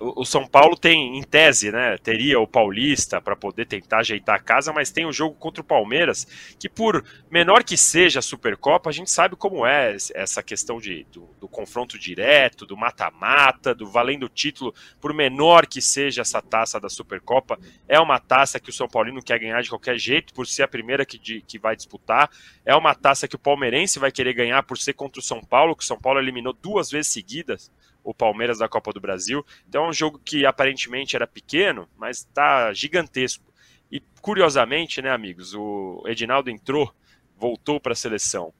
o São Paulo tem, em tese, né, teria o Paulista para poder tentar ajeitar a casa, mas tem o jogo contra o Palmeiras, que por menor que seja a Supercopa, a gente sabe como é essa questão de, do, do confronto direto, do mata-mata, do valendo título, por menor que seja essa taça da Supercopa, é uma taça que o São Paulino quer ganhar de qualquer jeito, por ser a primeira que, de, que vai disputar, é uma taça que o palmeirense vai querer ganhar por ser contra o São Paulo, que o São Paulo eliminou duas vezes seguidas o Palmeiras da Copa do Brasil. Então é um jogo que aparentemente era pequeno, mas está gigantesco. E curiosamente, né, amigos, o Edinaldo entrou, voltou para a seleção,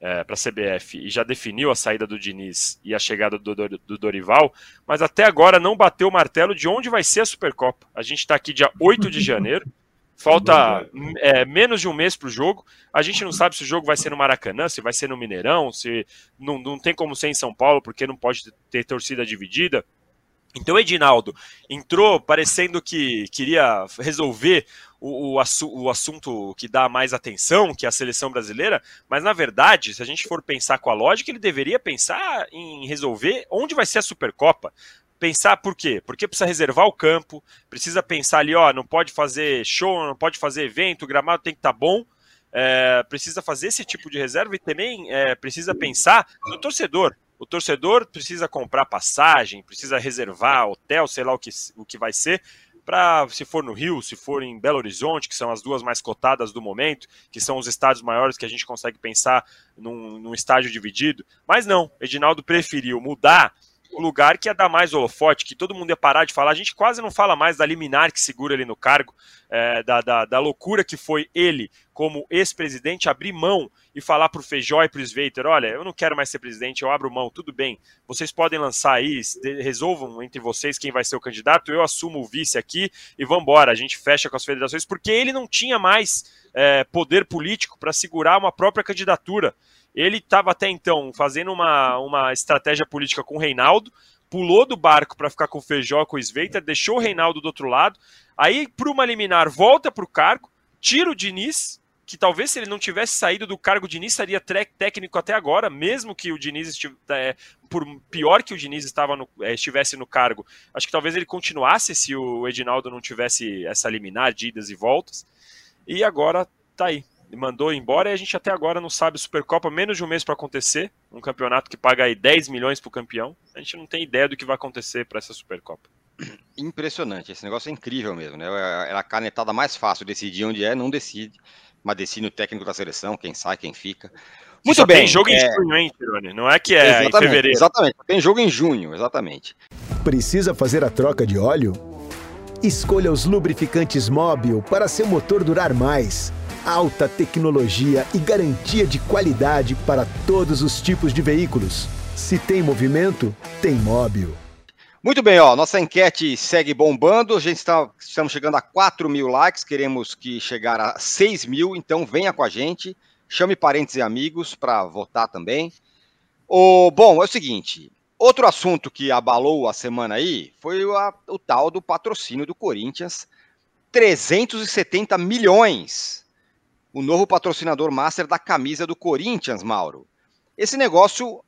é, para a CBF, e já definiu a saída do Diniz e a chegada do, do, do, Dorival, mas até agora não bateu o martelo de onde vai ser a Supercopa. A gente está aqui dia 8 de janeiro. Falta é, menos de um mês para o jogo. A gente não sabe se o jogo vai ser no Maracanã, se vai ser no Mineirão, se não, não tem como ser em São Paulo, porque não pode ter torcida dividida. Então, Edinaldo entrou parecendo que queria resolver o, o, assu o, assunto que dá mais atenção, que é a seleção brasileira, mas na verdade, se a gente for pensar com a lógica, ele deveria pensar em resolver onde vai ser a Supercopa pensar por quê? Porque precisa reservar o campo, precisa pensar ali, ó, não pode fazer show, não pode fazer evento, o gramado tem que estar tá bom, é, precisa fazer esse tipo de reserva e também é, precisa pensar no torcedor. O torcedor precisa comprar passagem, precisa reservar hotel, sei lá o que, o que vai ser, para se for no Rio, se for em Belo Horizonte, que são as duas mais cotadas do momento, que são os estádios maiores que a gente consegue pensar num, num estádio dividido. Mas não, Edinaldo preferiu mudar o lugar que ia dar mais holofote, que todo mundo ia parar de falar. A gente quase não fala mais da liminar que segura ele no cargo, é, da, da, da, loucura que foi ele, como ex-presidente, abrir mão e falar para o Feijó e para o Sveiter: olha, eu não quero mais ser presidente, eu abro mão, tudo bem, vocês podem lançar aí, resolvam entre vocês quem vai ser o candidato, eu assumo o vice aqui e vamos embora. A gente fecha com as federações, porque ele não tinha mais é, poder político para segurar uma própria candidatura. Ele estava até então fazendo uma, uma estratégia política com o Reinaldo, pulou do barco para ficar com o Feijó, com o Sveita, deixou o Reinaldo do outro lado, aí para uma liminar volta para o cargo, tira o Diniz, que talvez se ele não tivesse saído do cargo, o Diniz estaria técnico até agora, mesmo que o Diniz estivesse, é, por pior que o Diniz estava no, é, estivesse no cargo, acho que talvez ele continuasse se o Edinaldo não tivesse essa liminar de idas e voltas, e agora tá aí, mandou embora e a gente até agora não sabe Supercopa, menos de um mês para acontecer, um campeonato que paga aí 10 milhões para o campeão. A gente não tem ideia do que vai acontecer para essa Supercopa. Impressionante, esse negócio é incrível mesmo, né? É a canetada mais fácil, decidir onde é, não decide, mas decide o técnico da seleção, quem sai, quem fica. Muito Só bem. Tem jogo é... em junho, hein, Tirone? Não é que é exatamente, em fevereiro. Exatamente, tem jogo em junho, exatamente. Precisa fazer a troca de óleo? Escolha os lubrificantes Móbil para seu motor durar mais alta tecnologia e garantia de qualidade para todos os tipos de veículos. Se tem movimento, tem móvel. Muito bem, ó, nossa enquete segue bombando. A gente está estamos chegando a 4 mil likes, queremos que chegar a 6 mil, então venha com a gente, chame parentes e amigos para votar também. O, bom, é o seguinte: outro assunto que abalou a semana aí foi a, o tal do patrocínio do Corinthians. 370 milhões o novo patrocinador master da camisa do Corinthians, Mauro. Esse negócio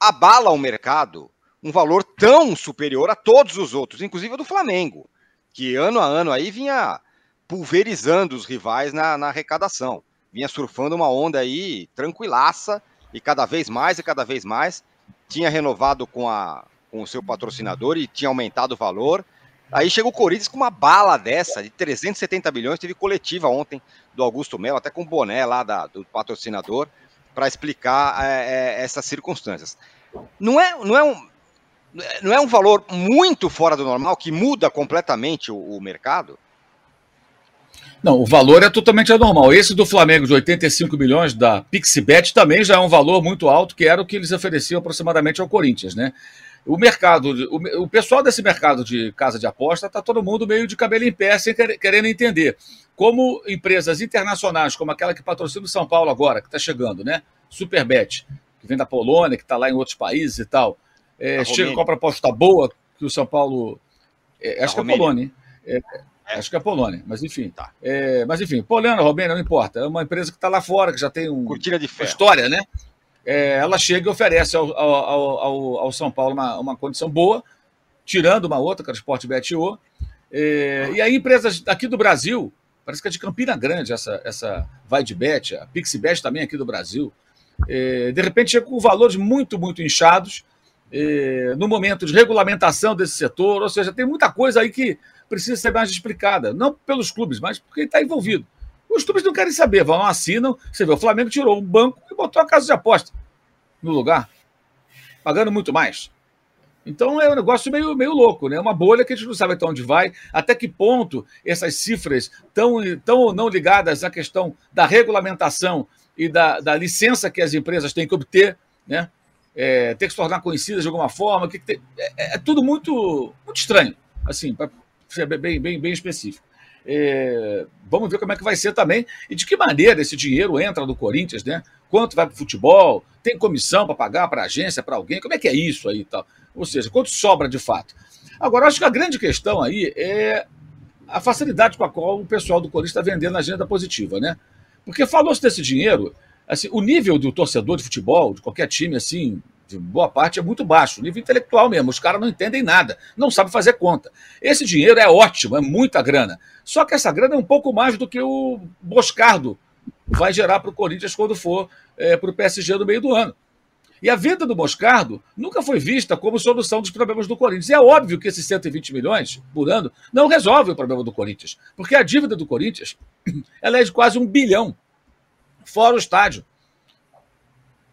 abala o mercado um valor tão superior a todos os outros, inclusive do Flamengo, que ano a ano aí vinha pulverizando os rivais na, na arrecadação, vinha surfando uma onda aí tranquilaça e cada vez mais e cada vez mais. Tinha renovado com, a, com o seu patrocinador e tinha aumentado o valor Aí chega o Corinthians com uma bala dessa, de 370 milhões. Teve coletiva ontem do Augusto Melo, até com boné lá da, do patrocinador, para explicar é, é, essas circunstâncias. Não é, não, é um, não é um valor muito fora do normal, que muda completamente o, o mercado? Não, o valor é totalmente anormal. Esse do Flamengo de 85 milhões da Pixibet também já é um valor muito alto, que era o que eles ofereciam aproximadamente ao Corinthians, né? O mercado, o, o pessoal desse mercado de casa de aposta está todo mundo meio de cabelo em pé, sem querer, querendo entender como empresas internacionais, como aquela que patrocina o São Paulo agora, que está chegando, né? Superbet, que vem da Polônia, que está lá em outros países e tal, é, chega com a proposta boa que o São Paulo. É, acho que é Polônia, é, é, acho que é Polônia, mas enfim. Tá. É, mas enfim, Polônia, Romênia, não importa. É uma empresa que está lá fora, que já tem um, Cortina de uma história, né? É, ela chega e oferece ao, ao, ao, ao, São Paulo uma, uma condição boa, tirando uma outra, que é o Sport BTO. É, e aí, empresas aqui do Brasil, parece que é de Campina Grande, essa, essa vai de bet, a Pixibet também aqui do Brasil, é, de repente chega com valores muito, muito inchados, é, no momento de regulamentação desse setor, ou seja, tem muita coisa aí que precisa ser mais explicada, não pelos clubes, mas porque está envolvido. Os clubes não querem saber, vão, assinam. Você vê, o Flamengo tirou um banco e botou a casa de aposta no lugar, pagando muito mais. Então é um negócio meio, meio louco, né? Uma bolha que a gente não sabe até onde vai, até que ponto essas cifras estão tão não ligadas à questão da regulamentação e da, da licença que as empresas têm que obter, né? É, ter que se tornar conhecidas de alguma forma. Que que é, é, tudo muito, muito estranho, assim, para ser bem, bem, bem específico. É, vamos ver como é que vai ser também e de que maneira esse dinheiro entra no Corinthians, né? Quanto vai para o futebol? Tem comissão para pagar para agência, para alguém? Como é que é isso aí tal? Ou seja, quanto sobra de fato? Agora, acho que a grande questão aí é a facilidade com a qual o pessoal do Corinthians está vendendo a agenda positiva, né? Porque falou-se desse dinheiro, assim, o nível do torcedor de futebol, de qualquer time, assim, boa parte, é muito baixo, nível intelectual mesmo. Os caras não entendem nada, não sabem fazer conta. Esse dinheiro é ótimo, é muita grana. Só que essa grana é um pouco mais do que o Boscardo vai gerar para o Corinthians quando for é, para o PSG no meio do ano. E a venda do Moscardo nunca foi vista como solução dos problemas do Corinthians. E é óbvio que esses 120 milhões por ano não resolve o problema do Corinthians, porque a dívida do Corinthians ela é de quase um bilhão, fora o estádio.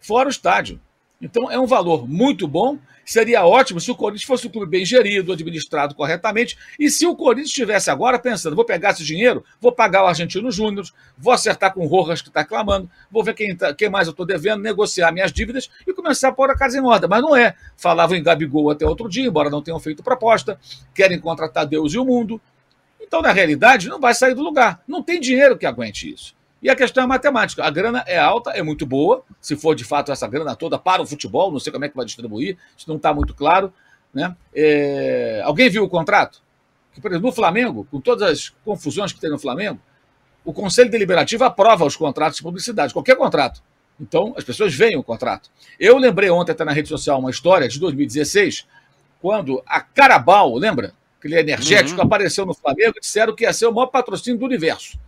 Fora o estádio. Então é um valor muito bom. Seria ótimo se o Corinthians fosse um clube bem gerido, administrado corretamente. E se o Corinthians estivesse agora pensando, vou pegar esse dinheiro, vou pagar o Argentino Júnior, vou acertar com o Rojas que está clamando, vou ver quem, tá, quem mais eu estou devendo, negociar minhas dívidas e começar a pôr a casa em ordem. Mas não é. Falavam em Gabigol até outro dia, embora não tenham feito proposta, querem contratar Deus e o mundo. Então, na realidade, não vai sair do lugar. Não tem dinheiro que aguente isso. E a questão é matemática. A grana é alta, é muito boa, se for de fato essa grana toda para o futebol, não sei como é que vai distribuir, isso não está muito claro. Né? É... Alguém viu o contrato? Que, por exemplo, no Flamengo, com todas as confusões que tem no Flamengo, o Conselho Deliberativo aprova os contratos de publicidade, qualquer contrato. Então, as pessoas veem o contrato. Eu lembrei ontem, até na rede social, uma história de 2016, quando a Carabal, lembra? Aquele energético uhum. apareceu no Flamengo e disseram que ia ser o maior patrocínio do universo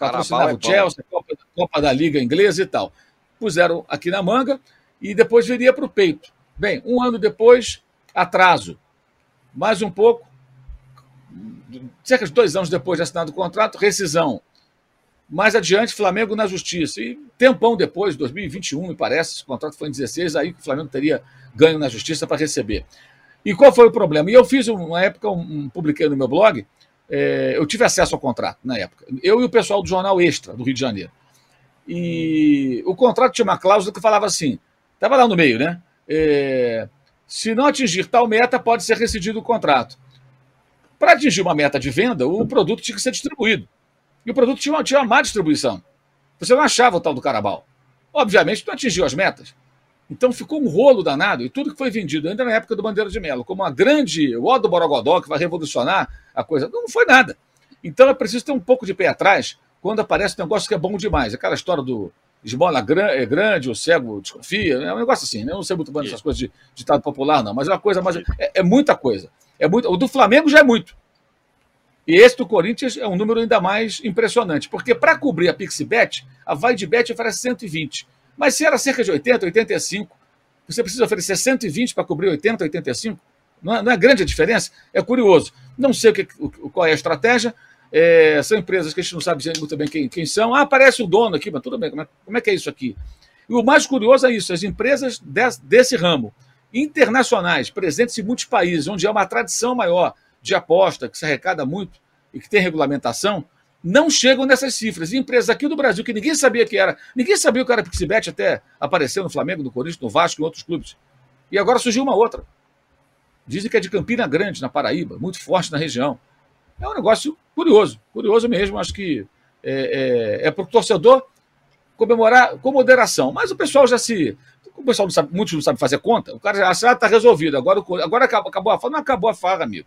patrocinava é o Chelsea, Copa, Copa da Liga Inglesa e tal. Puseram aqui na manga e depois viria para o peito. Bem, um ano depois, atraso. Mais um pouco, cerca de dois anos depois de assinado o contrato, rescisão. Mais adiante, Flamengo na justiça. E tempão depois, 2021, me parece, esse contrato foi em 16, aí que o Flamengo teria ganho na justiça para receber. E qual foi o problema? E eu fiz, uma época, um, um, publiquei no meu blog, é, eu tive acesso ao contrato na época. Eu e o pessoal do Jornal Extra, do Rio de Janeiro. E o contrato tinha uma cláusula que falava assim: estava lá no meio, né? É, se não atingir tal meta, pode ser rescindido o contrato. Para atingir uma meta de venda, o produto tinha que ser distribuído. E o produto tinha uma, tinha uma má distribuição. Você não achava o tal do carabal. Obviamente, não atingiu as metas. Então ficou um rolo danado, e tudo que foi vendido, ainda na época do Bandeira de Melo, como uma grande ó do Borogodó que vai revolucionar a coisa, não foi nada. Então é preciso ter um pouco de pé atrás quando aparece um negócio que é bom demais. Aquela história do esmola é grande, o cego desconfia, é um negócio assim, né? Eu não sei muito bem essas coisas de ditado popular, não, mas é uma coisa mais. É, é, muita coisa. É muito, o do Flamengo já é muito. E esse do Corinthians é um número ainda mais impressionante, porque para cobrir a Pixibet, a Vai de Bet oferece 120. Mas se era cerca de 80, 85, você precisa oferecer 120 para cobrir 80, 85? Não é, não é grande a diferença? É curioso. Não sei o que, o, qual é a estratégia. É, são empresas que a gente não sabe muito bem quem, quem são. Ah, aparece o dono aqui, mas tudo bem, como é, como é que é isso aqui? E o mais curioso é isso: as empresas desse, desse ramo, internacionais, presentes em muitos países, onde há uma tradição maior de aposta, que se arrecada muito e que tem regulamentação, não chegam nessas cifras. E empresas aqui do Brasil que ninguém sabia que era, ninguém sabia o que era Pixibet até apareceu no Flamengo, no Corinthians, no Vasco em outros clubes. E agora surgiu uma outra. Dizem que é de Campina Grande, na Paraíba, muito forte na região. É um negócio curioso, curioso mesmo. Acho que é, é, é para o torcedor comemorar com moderação. Mas o pessoal já se. O pessoal não sabe, muitos não sabem fazer conta. O cara já acha, ah, está resolvido. Agora, agora acabou, acabou a farra. Não acabou a farra, amigo.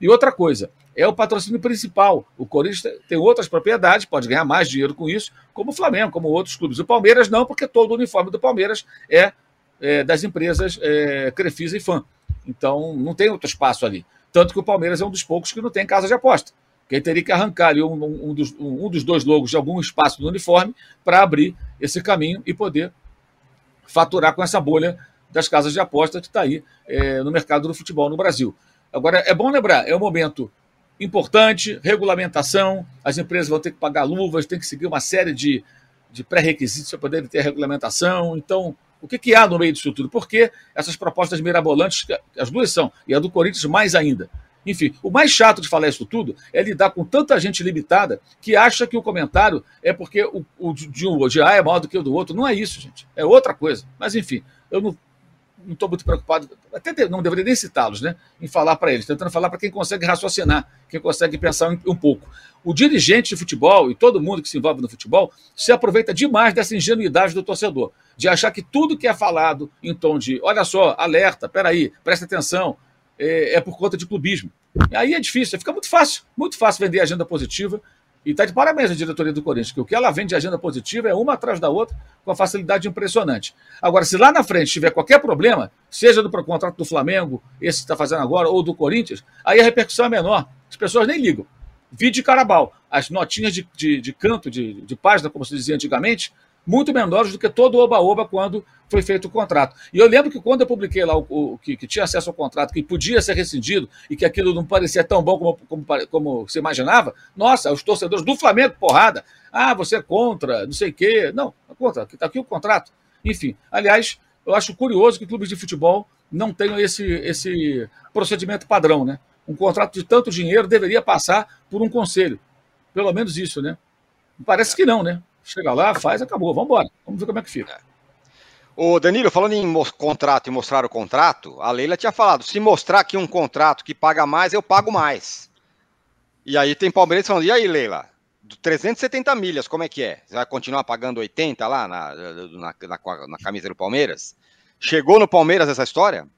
E outra coisa, é o patrocínio principal. O Corinthians tem outras propriedades, pode ganhar mais dinheiro com isso, como o Flamengo, como outros clubes. O Palmeiras não, porque todo o uniforme do Palmeiras é, é das empresas é, Crefisa e Fã. Então, não tem outro espaço ali. Tanto que o Palmeiras é um dos poucos que não tem casa de aposta. Quem teria que arrancar ali um, um, dos, um, dos dois logos de algum espaço do uniforme para abrir esse caminho e poder faturar com essa bolha das casas de aposta que está aí é, no mercado do futebol no Brasil. Agora, é bom lembrar, é um momento importante, regulamentação, as empresas vão ter que pagar luvas, tem que seguir uma série de, de pré-requisitos para poderem ter regulamentação. Então, O que, que há no meio disso tudo? Por que essas propostas mirabolantes, as duas são, e a do Corinthians mais ainda? Enfim, o mais chato de falar isso tudo é lidar com tanta gente limitada que acha que o comentário é porque o, o de um de A é maior do que o do outro. Não é isso, gente. É outra coisa. Mas, enfim, eu não não estou muito preocupado, até não deveria nem citá-los, né, em falar para eles, tentando falar para quem consegue raciocinar, quem consegue pensar um, um, pouco. O dirigente de futebol e todo mundo que se envolve no futebol se aproveita demais dessa ingenuidade do torcedor, de achar que tudo que é falado em tom de, olha só, alerta, peraí, presta atenção, é, é por conta de clubismo. E aí é difícil, fica muito fácil, muito fácil vender agenda positiva e está de parabéns a diretoria do Corinthians, que o que ela vende de agenda positiva é uma atrás da outra, com a facilidade impressionante. Agora, se lá na frente tiver qualquer problema, seja do contrato do Flamengo, esse que está fazendo agora, ou do Corinthians, aí a repercussão é menor. As pessoas nem ligam. Vide Carabal. As notinhas de, de, de canto, de, de página, como se dizia antigamente, muito menores do que todo o oba-oba quando foi feito o contrato. E eu lembro que quando eu publiquei lá o, o que, que, tinha acesso ao contrato, que podia ser rescindido e que aquilo não parecia tão bom como, como, como se imaginava, nossa, os torcedores do Flamengo, porrada. Ah, você é contra, não sei o quê. Não, é contra, está aqui o contrato. Enfim, aliás, eu acho curioso que clubes de futebol não tenham esse, esse procedimento padrão, né? Um contrato de tanto dinheiro deveria passar por um conselho. Pelo menos isso, né? Parece que não, né? Chega lá, faz, acabou, vamos embora. Vamos ver como é que fica. Ô Danilo, falando em contrato e mostrar o contrato, a Leila tinha falado: se mostrar aqui um contrato que paga mais, eu pago mais. E aí tem Palmeiras falando: e aí, Leila? 370 milhas, como é que é? Você vai continuar pagando 80 lá na, na, na, na camisa do Palmeiras? Chegou no Palmeiras essa história?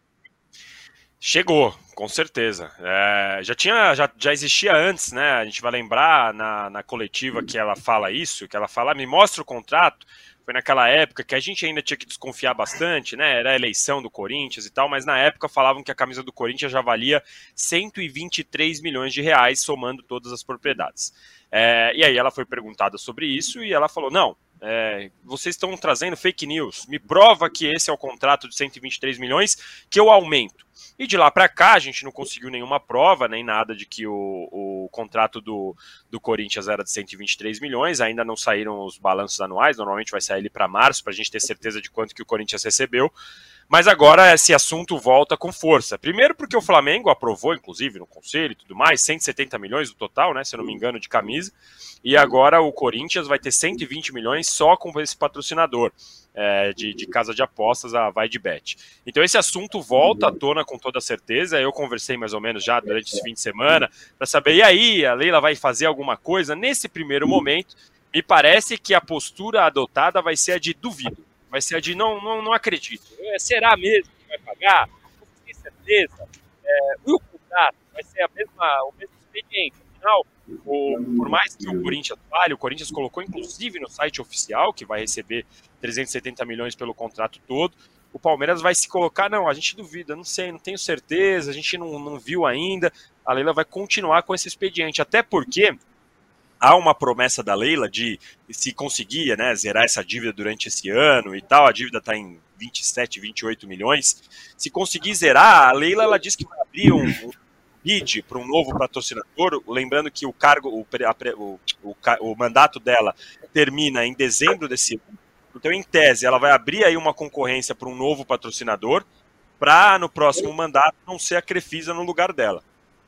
Chegou, com certeza. É, já tinha, já, já existia antes, né? A gente vai lembrar na, na coletiva que ela fala isso, que ela fala, me mostra o contrato. Foi naquela época que a gente ainda tinha que desconfiar bastante, né? Era a eleição do Corinthians e tal, mas na época falavam que a camisa do Corinthians já valia 123 milhões de reais, somando todas as propriedades. É, e aí ela foi perguntada sobre isso e ela falou: não, é, vocês estão trazendo fake news. Me prova que esse é o contrato de 123 milhões que eu aumento. E de lá para cá a gente não conseguiu nenhuma prova, nem nada de que o, o contrato do, do Corinthians era de 123 milhões. Ainda não saíram os balanços anuais, normalmente vai sair ele para março para a gente ter certeza de quanto que o Corinthians recebeu. Mas agora esse assunto volta com força. Primeiro porque o Flamengo aprovou, inclusive, no conselho e tudo mais, 170 milhões no total, né? Se eu não me engano, de camisa. E agora o Corinthians vai ter 120 milhões só com esse patrocinador. É, de, de, casa de apostas, a Vai de Bet. Então esse assunto volta à tona com toda certeza. Eu conversei mais ou menos já durante esse fim de semana para saber, e aí, a Leila vai fazer alguma coisa? Nesse primeiro momento, me parece que a postura adotada vai ser a de duvido vai ser a de não, não, não acredito. É, será mesmo que vai pagar? Não tenho certeza. É, o contrato vai ser a mesma, o mesmo expediente. Afinal, o, por mais que o Corinthians fale, o Corinthians colocou inclusive no site oficial que vai receber 370 milhões pelo contrato todo. O Palmeiras vai se colocar, não, a gente duvida, não sei, não tenho certeza, a gente não, não viu ainda. A Leila vai continuar com esse expediente, até porque há uma promessa da Leila de se conseguia né, zerar essa dívida durante esse ano e tal, a dívida está em 27, 28 milhões. Se conseguir zerar, a Leila ela disse que vai abrir um, um bid para um novo patrocinador, lembrando que o cargo, o, o, o, o mandato dela termina em dezembro desse ano. Então, em tese, ela vai abrir aí uma concorrência para um novo patrocinador, para no próximo mandato não ser a Crefisa no lugar dela,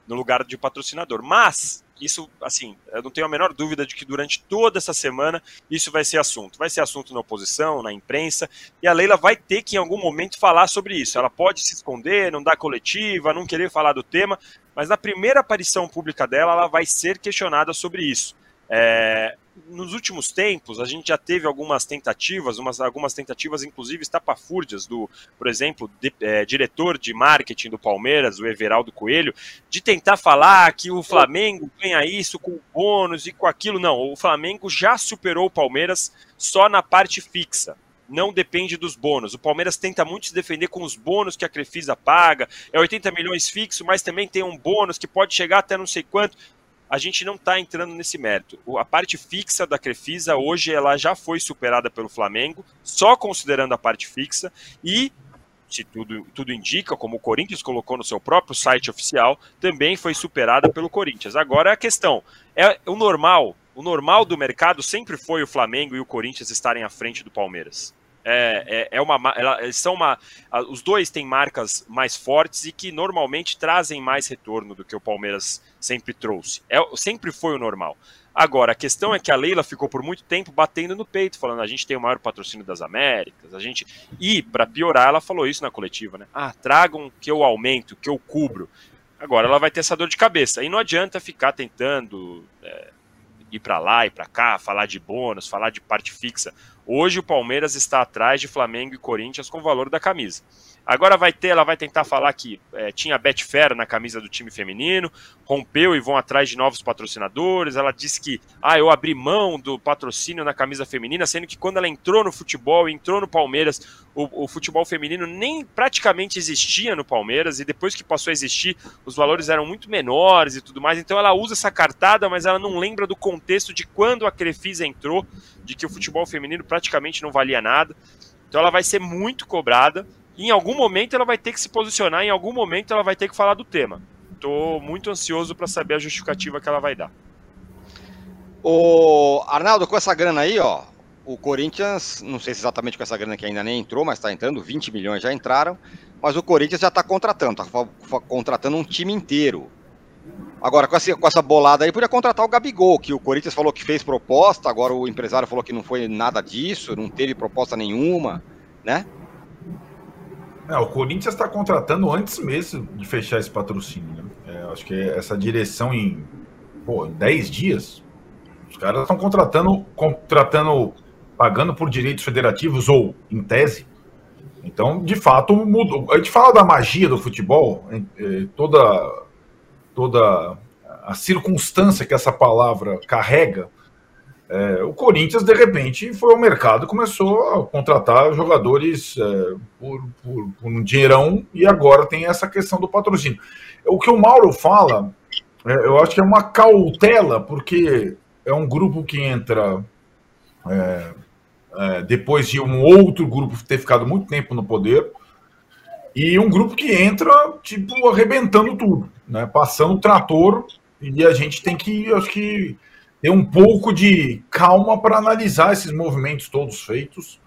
no lugar de patrocinador. Mas isso, assim, eu não tenho a menor dúvida de que durante toda essa semana isso vai ser assunto. Vai ser assunto na oposição, na imprensa, e a Leila vai ter que em algum momento falar sobre isso. Ela pode se esconder, não dar coletiva, não querer falar do tema, mas na primeira aparição pública dela, ela vai ser questionada sobre isso. É, nos últimos tempos, a gente já teve algumas tentativas, umas, algumas tentativas, inclusive estapafúrdias, do, por exemplo, de, é, diretor de marketing do Palmeiras, o Everaldo Coelho, de tentar falar que o Flamengo ganha isso com bônus e com aquilo. Não, o Flamengo já superou o Palmeiras só na parte fixa não depende dos bônus. O Palmeiras tenta muito se defender com os bônus que a Crefisa paga, é 80 milhões fixo, mas também tem um bônus que pode chegar até não sei quanto a gente não está entrando nesse mérito. A parte fixa da Crefisa hoje ela já foi superada pelo Flamengo, só considerando a parte fixa, e se tudo, tudo indica, como o Corinthians colocou no seu próprio site oficial, também foi superada pelo Corinthians. Agora a questão é o normal. O normal do mercado sempre foi o Flamengo e o Corinthians estarem à frente do Palmeiras. É, é, é uma, ela, são uma, os dois têm marcas mais fortes e que normalmente trazem mais retorno do que o Palmeiras sempre trouxe. É, sempre foi o normal. Agora, a questão é que a Leila ficou por muito tempo batendo no peito, falando a gente tem o maior patrocínio das Américas, a gente. E, para piorar, ela falou isso na coletiva, né? Ah, tragam que eu aumento, que eu cubro. Agora ela vai ter essa dor de cabeça. E não adianta ficar tentando é, ir para lá e para cá, falar de bônus, falar de parte fixa. Hoje o Palmeiras está atrás de Flamengo e Corinthians com o valor da camisa. Agora vai ter, ela vai tentar falar que é, tinha Betfair na camisa do time feminino, rompeu e vão atrás de novos patrocinadores. Ela disse que, ah, eu abri mão do patrocínio na camisa feminina, sendo que quando ela entrou no futebol, entrou no Palmeiras, o, o futebol feminino nem praticamente existia no Palmeiras e depois que passou a existir, os valores eram muito menores e tudo mais. Então ela usa essa cartada, mas ela não lembra do contexto de quando a Crefisa entrou, de que o futebol feminino praticamente não valia nada. Então ela vai ser muito cobrada em algum momento ela vai ter que se posicionar, em algum momento ela vai ter que falar do tema. Estou muito ansioso para saber a justificativa que ela vai dar. O Arnaldo, com essa grana aí, ó, o Corinthians, não sei se exatamente com essa grana que ainda nem entrou, mas está entrando, 20 milhões já entraram, mas o Corinthians já está contratando, está contratando um time inteiro. Agora, com essa, com essa bolada aí, podia contratar o Gabigol, que o Corinthians falou que fez proposta, agora o empresário falou que não foi nada disso, não teve proposta nenhuma, né? É, o Corinthians está contratando antes mesmo de fechar esse patrocínio. Né? É, acho que essa direção em pô, 10 dias, os caras estão contratando, contratando, pagando por direitos federativos ou em tese. Então, de fato, mudou. A gente fala da magia do futebol, é, toda, toda a circunstância que essa palavra carrega é, o Corinthians, de repente, foi ao mercado começou a contratar jogadores é, por, por, por, um dinheirão e agora tem essa questão do patrocínio. O que o Mauro fala, é, eu acho que é uma cautela, porque é um grupo que entra é, é, depois de um outro grupo ter ficado muito tempo no poder e um grupo que entra, tipo, arrebentando tudo, né? passando o trator e a gente tem que, acho que ter um pouco de calma para analisar esses movimentos todos feitos,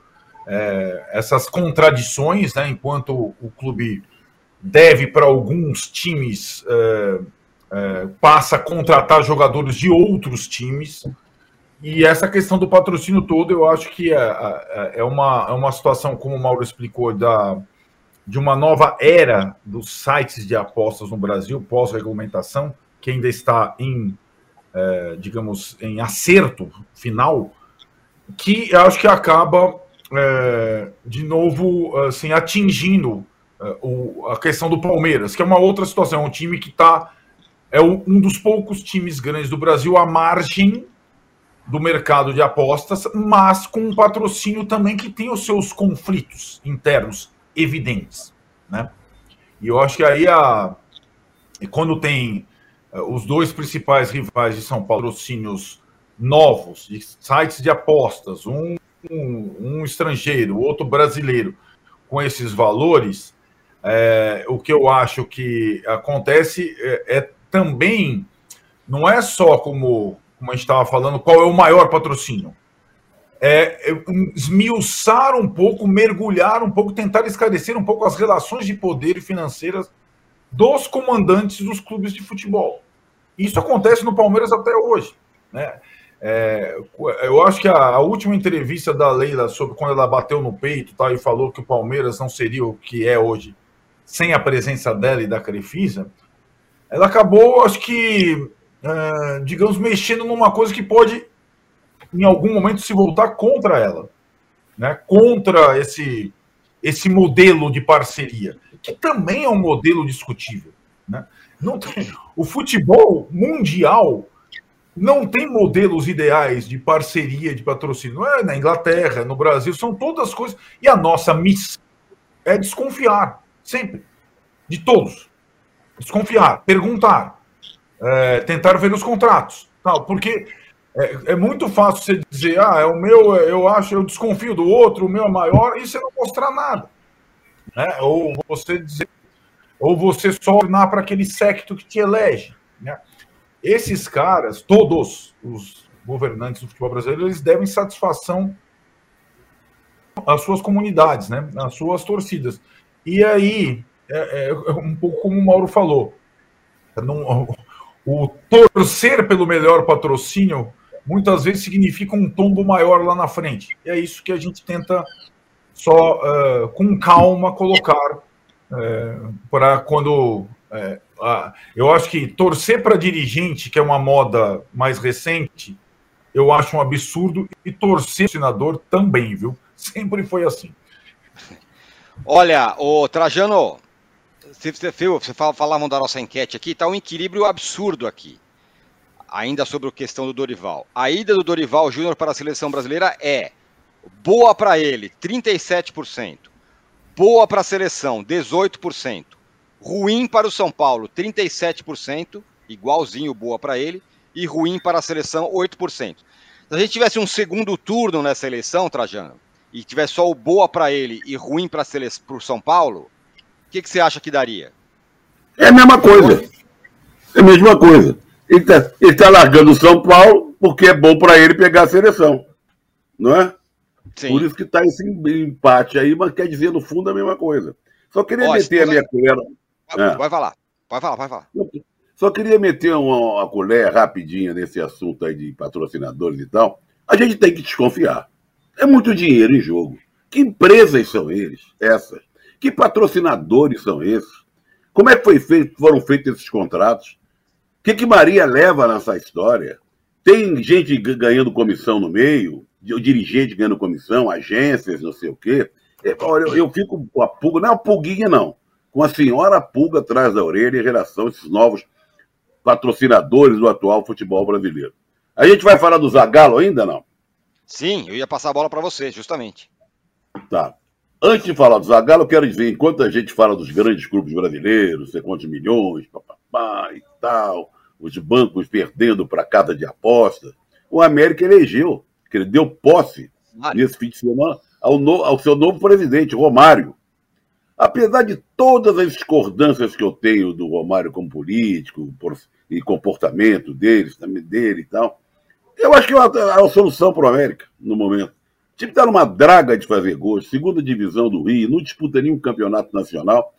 é, essas contradições, né, enquanto o clube deve para alguns times é, é, passa a contratar jogadores de outros times. E essa questão do patrocínio todo, eu acho que é, é, é uma, é uma situação, como o Mauro explicou, da, de uma nova era dos sites de apostas no Brasil, pós-regulamentação, que ainda está em é, digamos, em acerto final, que acho que acaba, é, de novo, assim, atingindo é, o, a questão do Palmeiras, que é uma outra situação, é um time que está, é um dos poucos times grandes do Brasil à margem do mercado de apostas, mas com um patrocínio também que tem os seus conflitos internos evidentes, né? E eu acho que aí a quando tem os dois principais rivais de São Paulo, patrocínios novos, de sites de apostas, um, um, um estrangeiro, outro brasileiro, com esses valores, é, o que eu acho que acontece é, é, também, não é só como, como a gente estava falando, qual é o maior patrocínio. É, é esmiuçar um pouco, mergulhar um pouco, tentar esclarecer um pouco as relações de poder e financeiras dos comandantes dos clubes de futebol. Isso acontece no Palmeiras até hoje. Né? É, eu acho que a, a, última entrevista da Leila sobre quando ela bateu no peito tá, e falou que o Palmeiras não seria o que é hoje sem a presença dela e da Crefisa, ela acabou, acho que, é, digamos, mexendo numa coisa que pode, em algum momento, se voltar contra ela, né? contra esse, esse modelo de parceria, que também é um modelo discutível. Né? Não tem, o futebol mundial não tem modelos ideais de parceria, de patrocínio. É na Inglaterra, no Brasil, são todas coisas. E a nossa missão é desconfiar, sempre, de todos. Desconfiar, perguntar, é, tentar ver os contratos. Tal, porque é, é, muito fácil você dizer, ah, é o meu, eu acho, eu desconfio do outro, o meu é maior, e você não mostrar nada. Né? Ou você dizer ou você só tornar para aquele secto que te elege. Né? Esses caras, todos os governantes do futebol brasileiro, eles devem satisfação as suas comunidades, né? as suas torcidas. E aí, é, é um pouco como o Mauro falou, não, o torcer pelo melhor patrocínio muitas vezes significa um tombo maior lá na frente. E é isso que a gente tenta só uh, com calma colocar uh, para quando uh, eu acho que torcer para dirigente, que é uma moda mais recente, eu acho um absurdo e torcer senador também, viu? Sempre foi assim. Olha, o Trajano, você, viu, você falavam da nossa enquete aqui, está um equilíbrio absurdo aqui. Ainda sobre a questão do Dorival. A ida do Dorival Júnior para a seleção brasileira é boa para ele, 37%. Boa para a seleção, 18%. Ruim para o São Paulo, 37%, igualzinho boa para ele, e ruim para a seleção, 8%. Se a gente tivesse um segundo turno nessa eleição, Trajano, e tivesse só o boa para ele e ruim para o São Paulo, o que, que você acha que daria? É a mesma coisa. É a mesma coisa. Ele está tá largando o São Paulo porque é bom para ele pegar a seleção. Não é? Sim. Por isso que está esse empate aí, mas quer dizer, no fundo, a mesma coisa. Só queria Ó, meter a minha colher. Vai, é. vai falar. Vai falar, vai falar. Só queria meter uma, uma colher rapidinha nesse assunto aí de patrocinadores e tal. A gente tem que desconfiar. É muito dinheiro em jogo. Que empresas são eles, essas? Que patrocinadores são esses? Como é que foi feito, foram feitos esses contratos? O que, que Maria leva nessa história? Tem gente ganhando comissão no meio, dirigente ganhando comissão, agências, não sei o quê. É, olha, eu, eu fico com a pulga, não é uma pulguinha, não. Com a senhora pulga atrás da orelha em relação a esses novos patrocinadores do atual futebol brasileiro. A gente vai falar do Zagallo ainda, não? Sim, eu ia passar a bola para você, justamente. Tá. Antes de falar do Zagallo, eu quero dizer, enquanto a gente fala dos grandes clubes brasileiros, sei quantos milhões, papapá e tal, os bancos perdendo para casa de aposta, o América elegeu, que ele deu posse Mário. nesse fim de semana ao, no, ao seu novo presidente, Romário. Apesar de todas as discordâncias que eu tenho do Romário como político por, e comportamento dele, dele e tal, eu acho que é uma, é uma solução para o América no momento. O time está numa draga de fazer gols, segunda divisão do Rio, não disputa nenhum campeonato nacional.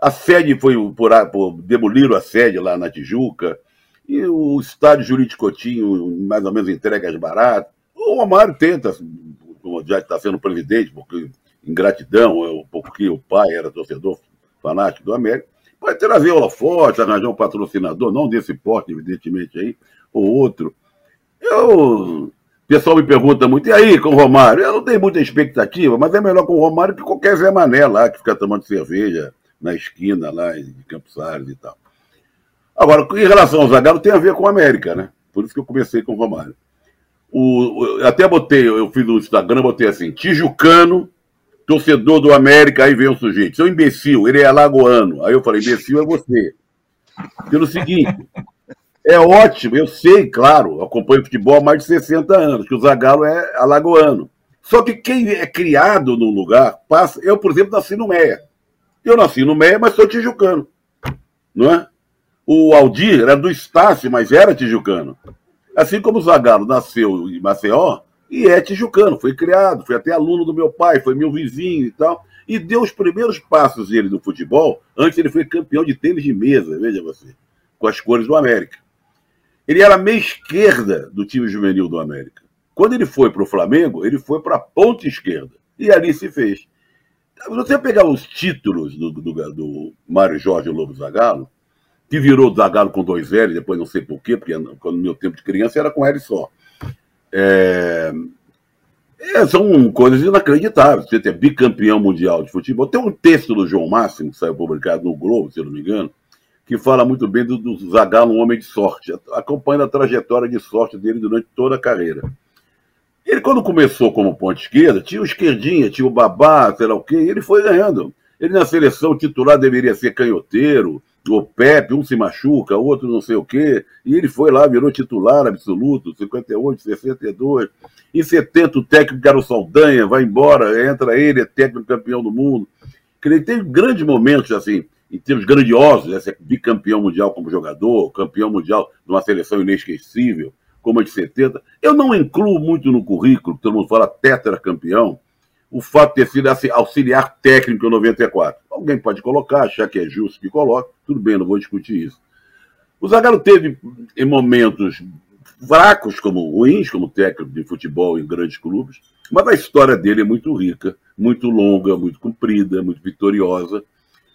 A sede foi por, por demoliram a sede lá na Tijuca. E o estádio Júlio de Coutinho, mais ou menos, entregas baratas. O Romário tenta, já está sendo presidente, porque ingratidão, porque o pai era torcedor fanático do América, vai trazer o forte, arranjar um patrocinador, não desse porte, evidentemente, aí, ou outro. Eu o pessoal me pergunta muito, e aí, com o Romário? Eu não tenho muita expectativa, mas é melhor com o Romário que qualquer Zé Mané lá, que fica tomando cerveja na esquina lá em Campos Salles e tal. Agora, em relação ao Zagallo, tem a ver com a América, né? Por isso que eu comecei com o Romário. O, até botei, eu fiz no Instagram, botei assim, Tijucano, torcedor do América, aí vem um sujeito, seu imbecil, ele é alagoano. Aí eu falei, imbecil é você. Pelo seguinte, é ótimo, eu sei, claro, acompanho futebol há mais de 60 anos, que o Zagallo é alagoano. Só que quem é criado num lugar, passa. Eu, por exemplo, nasci no Meia. Eu nasci no Meia, mas sou tijucano. Não é? O Aldir era do Estácio, mas era tijucano. Assim como o Zagallo nasceu em Maceió e é tijucano, foi criado, foi até aluno do meu pai, foi meu vizinho e tal. E deu os primeiros passos dele no futebol, antes ele foi campeão de tênis de mesa, veja você, com as cores do América. Ele era meia esquerda do time juvenil do América. Quando ele foi para o Flamengo, ele foi para a ponta esquerda. E ali se fez. Você pegar os títulos do, do, do Mário Jorge Lobo Zagallo, que virou Zagallo com dois L, depois não sei porquê, porque no meu tempo de criança era com L só. É... É, são coisas inacreditáveis. Você ter bicampeão mundial de futebol. Tem um texto do João Máximo, que saiu publicado no Globo, se eu não me engano, que fala muito bem do, do um homem de sorte, acompanhando a trajetória de sorte dele durante toda a carreira. Ele, quando começou como ponte esquerda, tinha o esquerdinha, tinha o babá, sei lá o quê, e ele foi ganhando. Ele na seleção titular deveria ser canhoteiro, o Pepe, um se machuca, outro não sei o quê, e ele foi lá, virou titular absoluto, 58, 62. Em 70, o técnico era o Saldanha, vai embora, entra ele, é técnico campeão do mundo. Ele tem grandes momentos assim em termos grandiosos, né? bicampeão mundial como jogador, campeão mundial de uma seleção inesquecível, como a de 70. Eu não incluo muito no currículo, todo mundo fala tetracampeão, o fato de ter sido auxiliar técnico em 94. Alguém pode colocar, achar que é justo que coloque, tudo bem, não vou discutir isso. O Zagallo teve em momentos fracos, como ruins, como técnico de futebol em grandes clubes, mas a história dele é muito rica, muito longa, muito comprida, muito vitoriosa.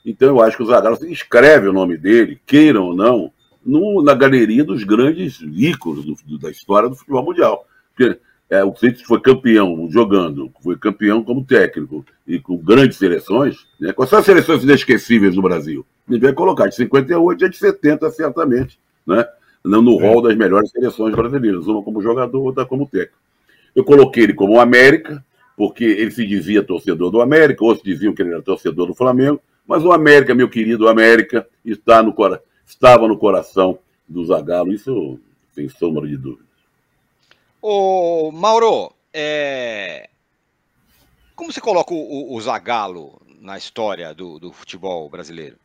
Então eu acho que o Zagallo escreve o nome dele, queiram ou não, no, na galeria dos grandes ícones do, da história do futebol mundial. Porque é, o Corinthians foi campeão jogando, foi campeão como técnico e com grandes seleções. Né? São as seleções inesquecíveis do Brasil? Devia colocar de 58 a de 70, certamente, né? no, rol das melhores seleções brasileiras, uma como jogador, outra como técnico. Eu coloquei ele como América, porque ele se dizia torcedor do América, outros diziam que ele era torcedor do Flamengo, mas o América, meu querido América, está no, estava no coração do Zagallo, isso sem sombra de dúvida. Ô, Mauro, é... como você coloca o, o Zagallo na história do, do futebol brasileiro?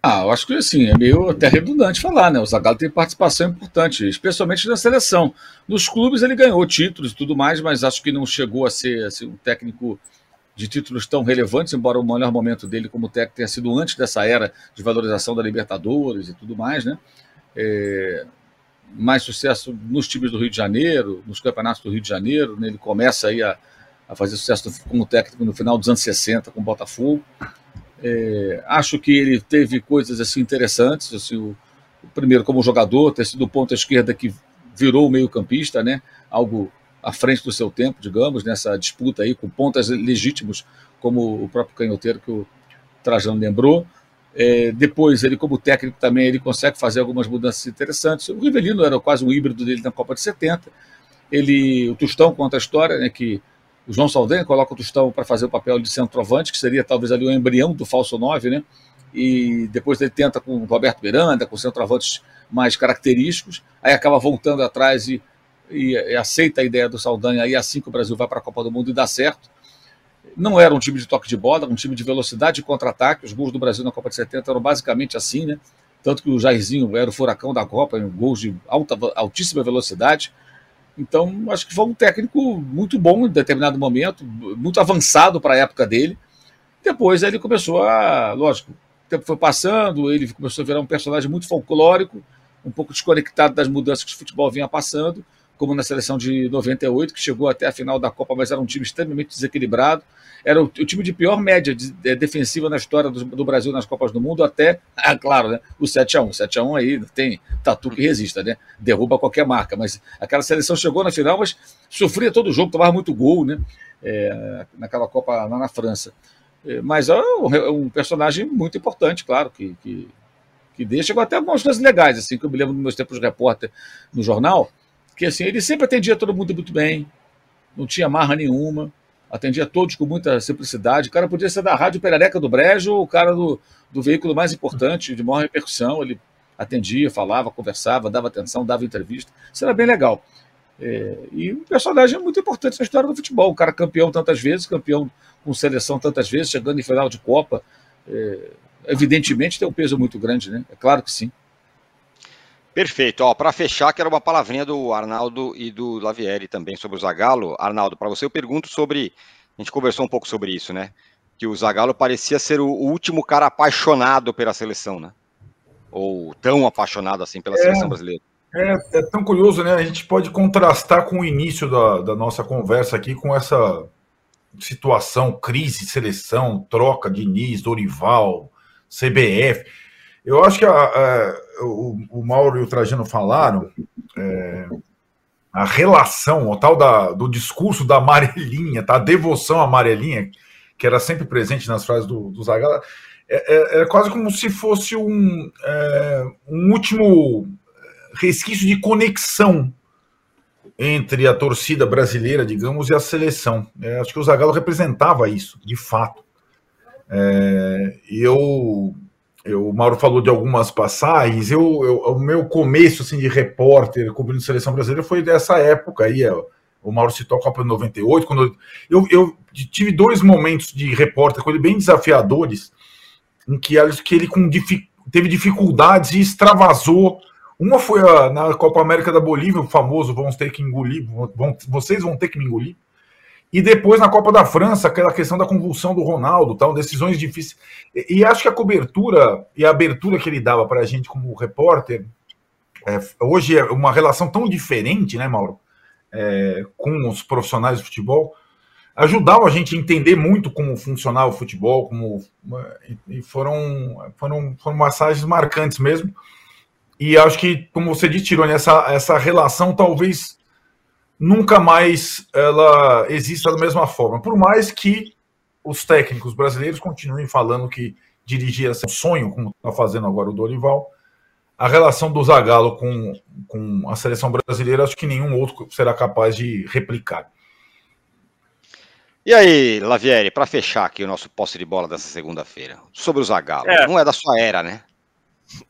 Ah, eu acho que assim, é meio até redundante falar, né? O Zagallo tem participação importante, especialmente na seleção. Nos clubes ele ganhou títulos e tudo mais, mas acho que não chegou a ser assim, um técnico de títulos tão relevantes, embora o melhor momento dele como técnico tenha sido antes dessa era de valorização da Libertadores e tudo mais, né? É, mais sucesso nos times do Rio de Janeiro, nos campeonatos do Rio de Janeiro, né? ele começa aí a, a fazer sucesso como técnico no final dos anos 60 com o Botafogo. É, acho que ele teve coisas assim interessantes. Assim, o, o, primeiro, como jogador, ter sido ponta esquerda que virou o meio-campista, né? algo à frente do seu tempo, digamos, nessa disputa aí com pontas legítimos, como o próprio canhoteiro que o Trajano lembrou. É, depois, ele como técnico também, ele consegue fazer algumas mudanças interessantes. O Rivelino era quase um híbrido dele na Copa de 70. Ele, o Tostão conta a história, né, que o João Saldanha coloca o Tostão para fazer o papel de centroavante, que seria talvez ali o embrião do falso 9, né? E depois ele tenta com o Roberto Miranda, com centroavantes mais característicos, aí acaba voltando atrás e, e, e aceita a ideia do Saldanha, aí assim que o Brasil vai para a Copa do Mundo e dá certo. Não era um time de toque de bola, um time de velocidade e contra-ataque. Os gols do Brasil na Copa de 70 eram basicamente assim, né? Tanto que o Jairzinho era o furacão da Copa, gols de alta, altíssima velocidade. Então, acho que foi um técnico muito bom em determinado momento, muito avançado para a época dele. Depois ele começou a, lógico, o tempo foi passando, ele começou a virar um personagem muito folclórico, um pouco desconectado das mudanças que o futebol vinha passando, como na seleção de 98, que chegou até a final da Copa, mas era um time extremamente desequilibrado era o, o, time de pior média de, de, defensiva na história do, do, Brasil nas Copas do Mundo, até, ah, claro, né, o 7x1. 7x1 aí tem tatu que resista, né? Derruba qualquer marca. Mas aquela seleção chegou na final, mas sofria todo o jogo, tomava muito gol, né? É, naquela Copa lá na França. É, mas é um, é um, personagem muito importante, claro, que, que, que deixa até algumas coisas legais, assim, que eu me lembro dos meus tempos de repórter no jornal, que assim, ele sempre atendia todo mundo muito bem, não tinha marra nenhuma, atendia todos com muita simplicidade. O cara podia ser da Rádio Perereca do Brejo ou o cara do, do veículo mais importante, de maior repercussão. Ele atendia, falava, conversava, dava atenção, dava entrevista. Isso era bem legal. É, e um personagem muito importante na história do futebol. O cara campeão tantas vezes, campeão com seleção tantas vezes, chegando em final de Copa. É, evidentemente tem um peso muito grande, né? É claro que sim. Perfeito. Ó, para fechar, quero uma palavrinha do Arnaldo e do Lavieri também sobre o Zagallo. Arnaldo, para você eu pergunto sobre, a gente conversou um pouco sobre isso, né? Que o Zagallo parecia ser o último cara apaixonado pela seleção, né? Ou tão apaixonado assim pela é, seleção brasileira. É, é, tão curioso, né? A gente pode contrastar com o início da, da nossa conversa aqui com essa situação, crise, seleção, troca de Nis, Dorival, CBF. Eu acho que a, a, o, o, Mauro e o Trajano falaram, é, a relação, o tal da, do discurso da amarelinha, tá? a devoção à amarelinha, que era sempre presente nas frases do, do Zagallo, é, é, é quase como se fosse um, é, um último resquício de conexão entre a torcida brasileira, digamos, e a seleção. É, acho que o Zagallo representava isso, de fato. É, eu eu, o Mauro falou de algumas passagens. Eu, eu, o meu começo assim, de repórter cobrindo seleção brasileira foi dessa época aí. O Mauro citou a Copa de 98. Quando eu, eu, tive dois momentos de repórter com ele bem desafiadores, em que, que ele com, teve dificuldades e extravasou Uma foi a, na Copa América da Bolívia, o famoso vão ter que engolir, vão, vocês vão ter que me engolir. E depois na Copa da França, aquela questão da convulsão do Ronaldo, tal, decisões difíceis. E, e acho que a cobertura e a abertura que ele dava para a gente como repórter, é, hoje é uma relação tão diferente, né, Mauro, é, com os profissionais de futebol, ajudava a gente a entender muito como funcionava o futebol, como e foram foram foram massagens marcantes mesmo. E acho que, como você disse, essa, essa relação talvez nunca mais ela exista da mesma forma. Por mais que os técnicos brasileiros continuem falando que dirigir é um sonho, como está fazendo agora o Dorival, a relação do Zagallo com, com a seleção brasileira, acho que nenhum outro será capaz de replicar. E aí, Lavieri, para fechar aqui o nosso posse de bola dessa segunda-feira, sobre o Zagallo, é. não é da sua era, né?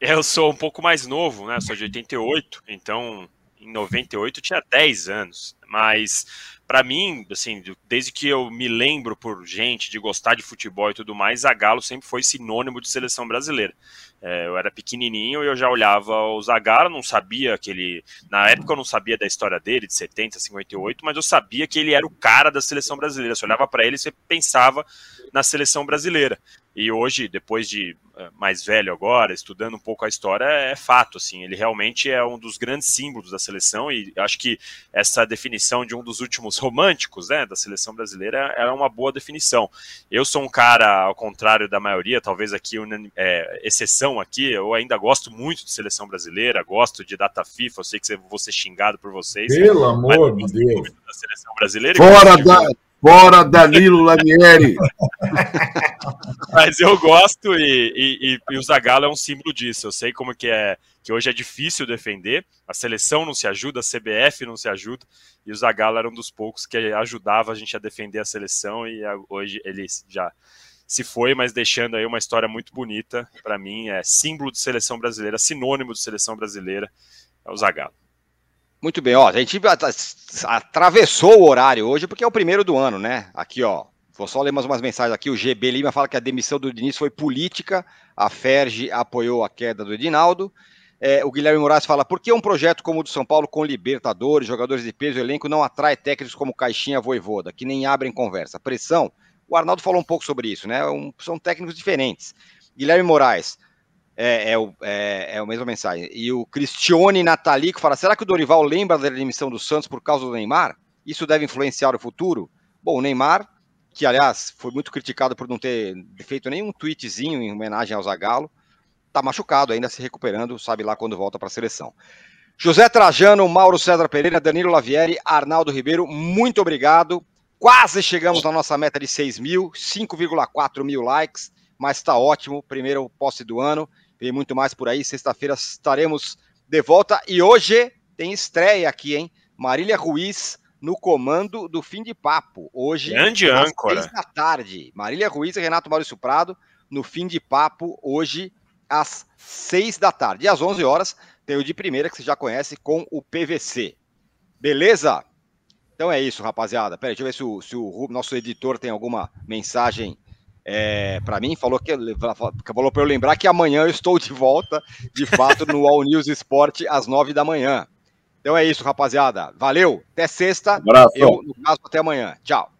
Eu sou um pouco mais novo, né? Sou de 88, então em 98 tinha 10 anos, mas para mim, assim, desde que eu me lembro por gente de gostar de futebol e tudo mais, Zagallo sempre foi sinônimo de seleção brasileira. É, eu era pequenininho e eu já olhava o Zagallo, não sabia que ele, na época eu não sabia da história dele, de 70, 58, mas eu sabia que ele era o cara da seleção brasileira. Você olhava para ele e você pensava na seleção brasileira. E hoje, depois de eh, mais velho agora, estudando um pouco a história, é fato, assim, ele realmente é um dos grandes símbolos da seleção e acho que essa definição de um dos últimos românticos, né, da seleção brasileira é uma boa definição. Eu sou um cara, ao contrário da maioria, talvez aqui, é, exceção aqui, eu ainda gosto muito de seleção brasileira, gosto de data FIFA, eu sei que vou ser xingado por vocês. Pelo amor de Deus. Da seleção brasileira. Fora da... Fora Danilo Lamieri! Mas eu gosto e, e, e, o Zagallo é um símbolo disso. Eu sei como que é que hoje é difícil defender. A seleção não se ajuda, a CBF não se ajuda e o Zagallo era um dos poucos que ajudava a gente a defender a seleção e hoje ele já se foi, mas deixando aí uma história muito bonita para mim. É símbolo de seleção brasileira, sinônimo de seleção brasileira. É o Zagallo. Muito bem, ó, a gente atravessou o horário hoje porque é o primeiro do ano, né? Aqui, ó, vou só ler mais umas mensagens aqui. O GB Lima fala que a demissão do Diniz foi política, a Ferge apoiou a queda do Edinaldo. É, o Guilherme Moraes fala: por que um projeto como o do São Paulo, com Libertadores, jogadores de peso, elenco, não atrai técnicos como Caixinha Voivoda, que nem abrem conversa? Pressão? O Arnaldo falou um pouco sobre isso, né? Um, são técnicos diferentes. Guilherme Moraes, é, é, o, é, é a mesma mensagem. E o Cristione Natalico fala: será que o Dorival lembra da demissão do Santos por causa do Neymar? Isso deve influenciar o futuro? Bom, o Neymar, que aliás foi muito criticado por não ter feito nenhum tweetzinho em homenagem ao Zagallo, tá machucado ainda, se recuperando, sabe lá quando volta para a seleção. José Trajano, Mauro César Pereira, Danilo Lavieri, Arnaldo Ribeiro, muito obrigado. Quase chegamos na nossa meta de 6 mil, 5,4 mil likes, mas está ótimo. Primeiro posse do ano. Vem muito mais por aí. Sexta-feira estaremos de volta. E hoje tem estreia aqui, hein? Marília Ruiz no comando do fim de papo. Hoje, Grande às âncora. seis da tarde. Marília Ruiz e Renato Maurício Prado no fim de papo, hoje, às seis da tarde. E às onze horas tem o de primeira, que você já conhece, com o PVC. Beleza? Então é isso, rapaziada. Pera aí, deixa eu ver se o, se o nosso editor tem alguma mensagem é, para mim, falou que falou para eu lembrar que amanhã eu estou de volta, de fato, no All News Esporte às nove da manhã. Então é isso, rapaziada. Valeu, até sexta. Abraço. Eu, no caso, até amanhã. Tchau.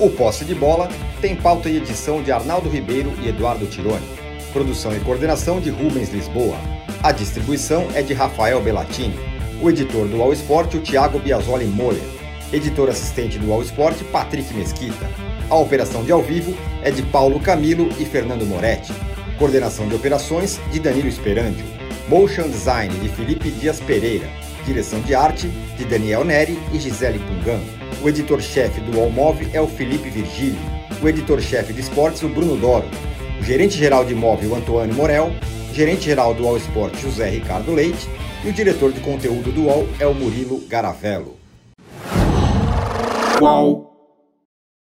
O Posse de Bola tem pauta e edição de Arnaldo Ribeiro e Eduardo Tironi. Produção e coordenação de Rubens Lisboa. A distribuição é de Rafael Bellatini. O editor do All Sport, o Thiago Biasoli Moller. Editor assistente do All Sport, Patrick Mesquita. A operação de ao vivo é de Paulo Camilo e Fernando Moretti. Coordenação de operações de Danilo Esperandio. Motion Design de Felipe Dias Pereira. Direção de arte de Daniel Neri e Gisele Pungan. O editor-chefe do Allmove é o Felipe Virgílio. O editor-chefe de esportes, o Bruno Doro. O gerente-geral de imóvel, Antônio Morel. Gerente-geral do All Sport, José Ricardo Leite e o diretor de conteúdo do UOL é o Murilo Garavello. UOL.